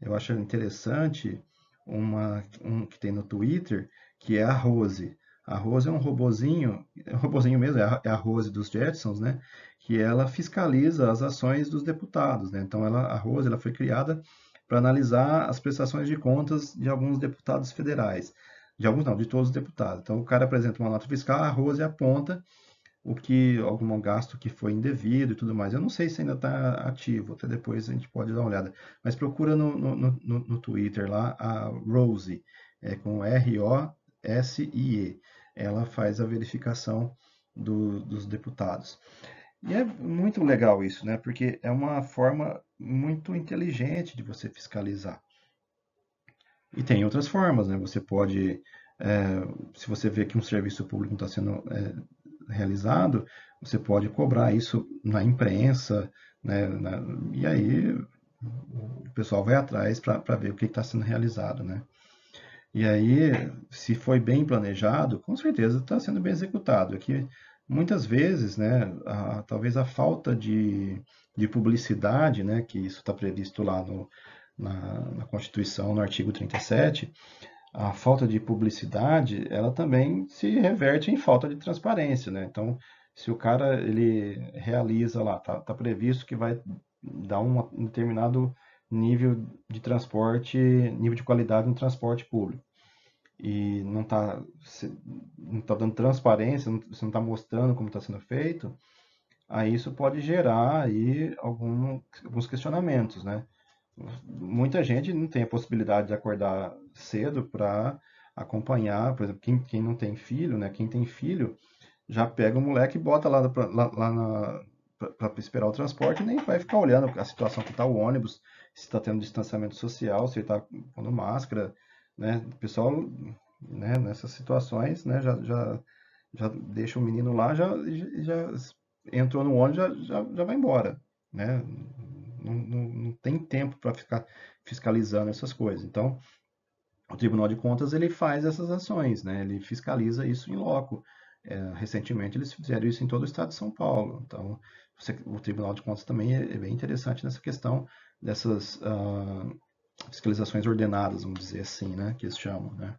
eu acho interessante uma um que tem no Twitter que é a Rose. A Rose é um robozinho, é um robozinho mesmo, é a, é a Rose dos Jetsons, né? Que ela fiscaliza as ações dos deputados, né? Então ela, a Rose, ela foi criada para analisar as prestações de contas de alguns deputados federais de alguns não, de todos os deputados. Então o cara apresenta uma nota fiscal, a Rose aponta o que algum gasto que foi indevido e tudo mais. Eu não sei se ainda está ativo, até depois a gente pode dar uma olhada. Mas procura no, no, no, no Twitter lá a Rose, é com R-O-S-I-E. Ela faz a verificação do, dos deputados. E é muito legal isso, né? Porque é uma forma muito inteligente de você fiscalizar. E tem outras formas, né? Você pode, é, se você vê que um serviço público não está sendo é, realizado, você pode cobrar isso na imprensa, né? Na, e aí o pessoal vai atrás para ver o que está sendo realizado, né? E aí, se foi bem planejado, com certeza está sendo bem executado. Aqui, muitas vezes, né, a, talvez a falta de, de publicidade, né, que isso está previsto lá no, na, na Constituição, no artigo 37, a falta de publicidade, ela também se reverte em falta de transparência, né? Então, se o cara ele realiza lá, tá, tá previsto que vai dar um, determinado nível de transporte, nível de qualidade no transporte público e não está não tá dando transparência, não, você não está mostrando como está sendo feito, aí isso pode gerar aí algum, alguns questionamentos, né? Muita gente não tem a possibilidade de acordar cedo para acompanhar, por exemplo, quem, quem não tem filho, né? Quem tem filho já pega o moleque e bota lá, lá, lá para esperar o transporte nem vai ficar olhando a situação que está o ônibus, se está tendo distanciamento social, se está pondo máscara, né? O pessoal, né, nessas situações, né, já, já, já deixa o menino lá, já, já entrou no ônibus, já, já, já vai embora, né? Não, não, tem tempo para ficar fiscalizando essas coisas. Então, o Tribunal de Contas ele faz essas ações, né? ele fiscaliza isso em loco. É, recentemente eles fizeram isso em todo o estado de São Paulo. Então, você, o Tribunal de Contas também é, é bem interessante nessa questão dessas uh, fiscalizações ordenadas, vamos dizer assim, né? que eles chamam. Né?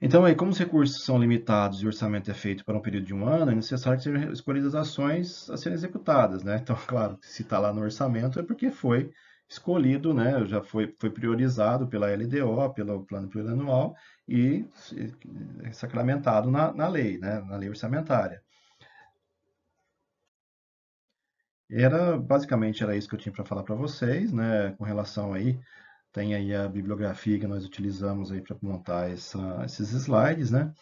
Então, aí, como os recursos são limitados e o orçamento é feito para um período de um ano, é necessário que sejam escolhidas ações a serem executadas, né? Então, claro, se está lá no orçamento é porque foi escolhido, né? Já foi, foi priorizado pela LDO, pelo Plano Plurianual e sacramentado na, na lei, né? Na lei orçamentária. Era, basicamente, era isso que eu tinha para falar para vocês, né? Com relação aí tem aí a bibliografia que nós utilizamos aí para montar essa, esses slides, né?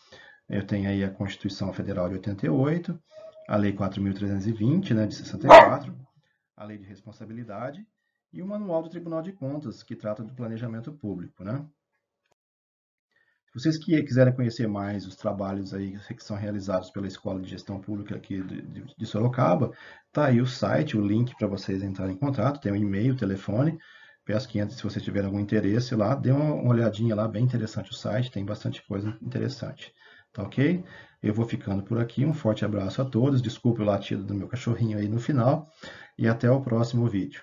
Eu tenho aí a Constituição Federal de 88, a Lei 4.320, né, de 64, a Lei de Responsabilidade e o Manual do Tribunal de Contas, que trata do planejamento público, né? Se vocês quiserem conhecer mais os trabalhos aí que são realizados pela Escola de Gestão Pública aqui de, de, Sorocaba, tá aí o site, o link para vocês entrarem em contato, tem o um e-mail, o telefone, PS500, se você tiver algum interesse lá, dê uma, olhadinha lá, bem interessante o site, tem bastante coisa interessante. Tá ok? Eu vou ficando por aqui, um forte abraço a todos, desculpe o latido do meu cachorrinho aí no final, e até o próximo vídeo.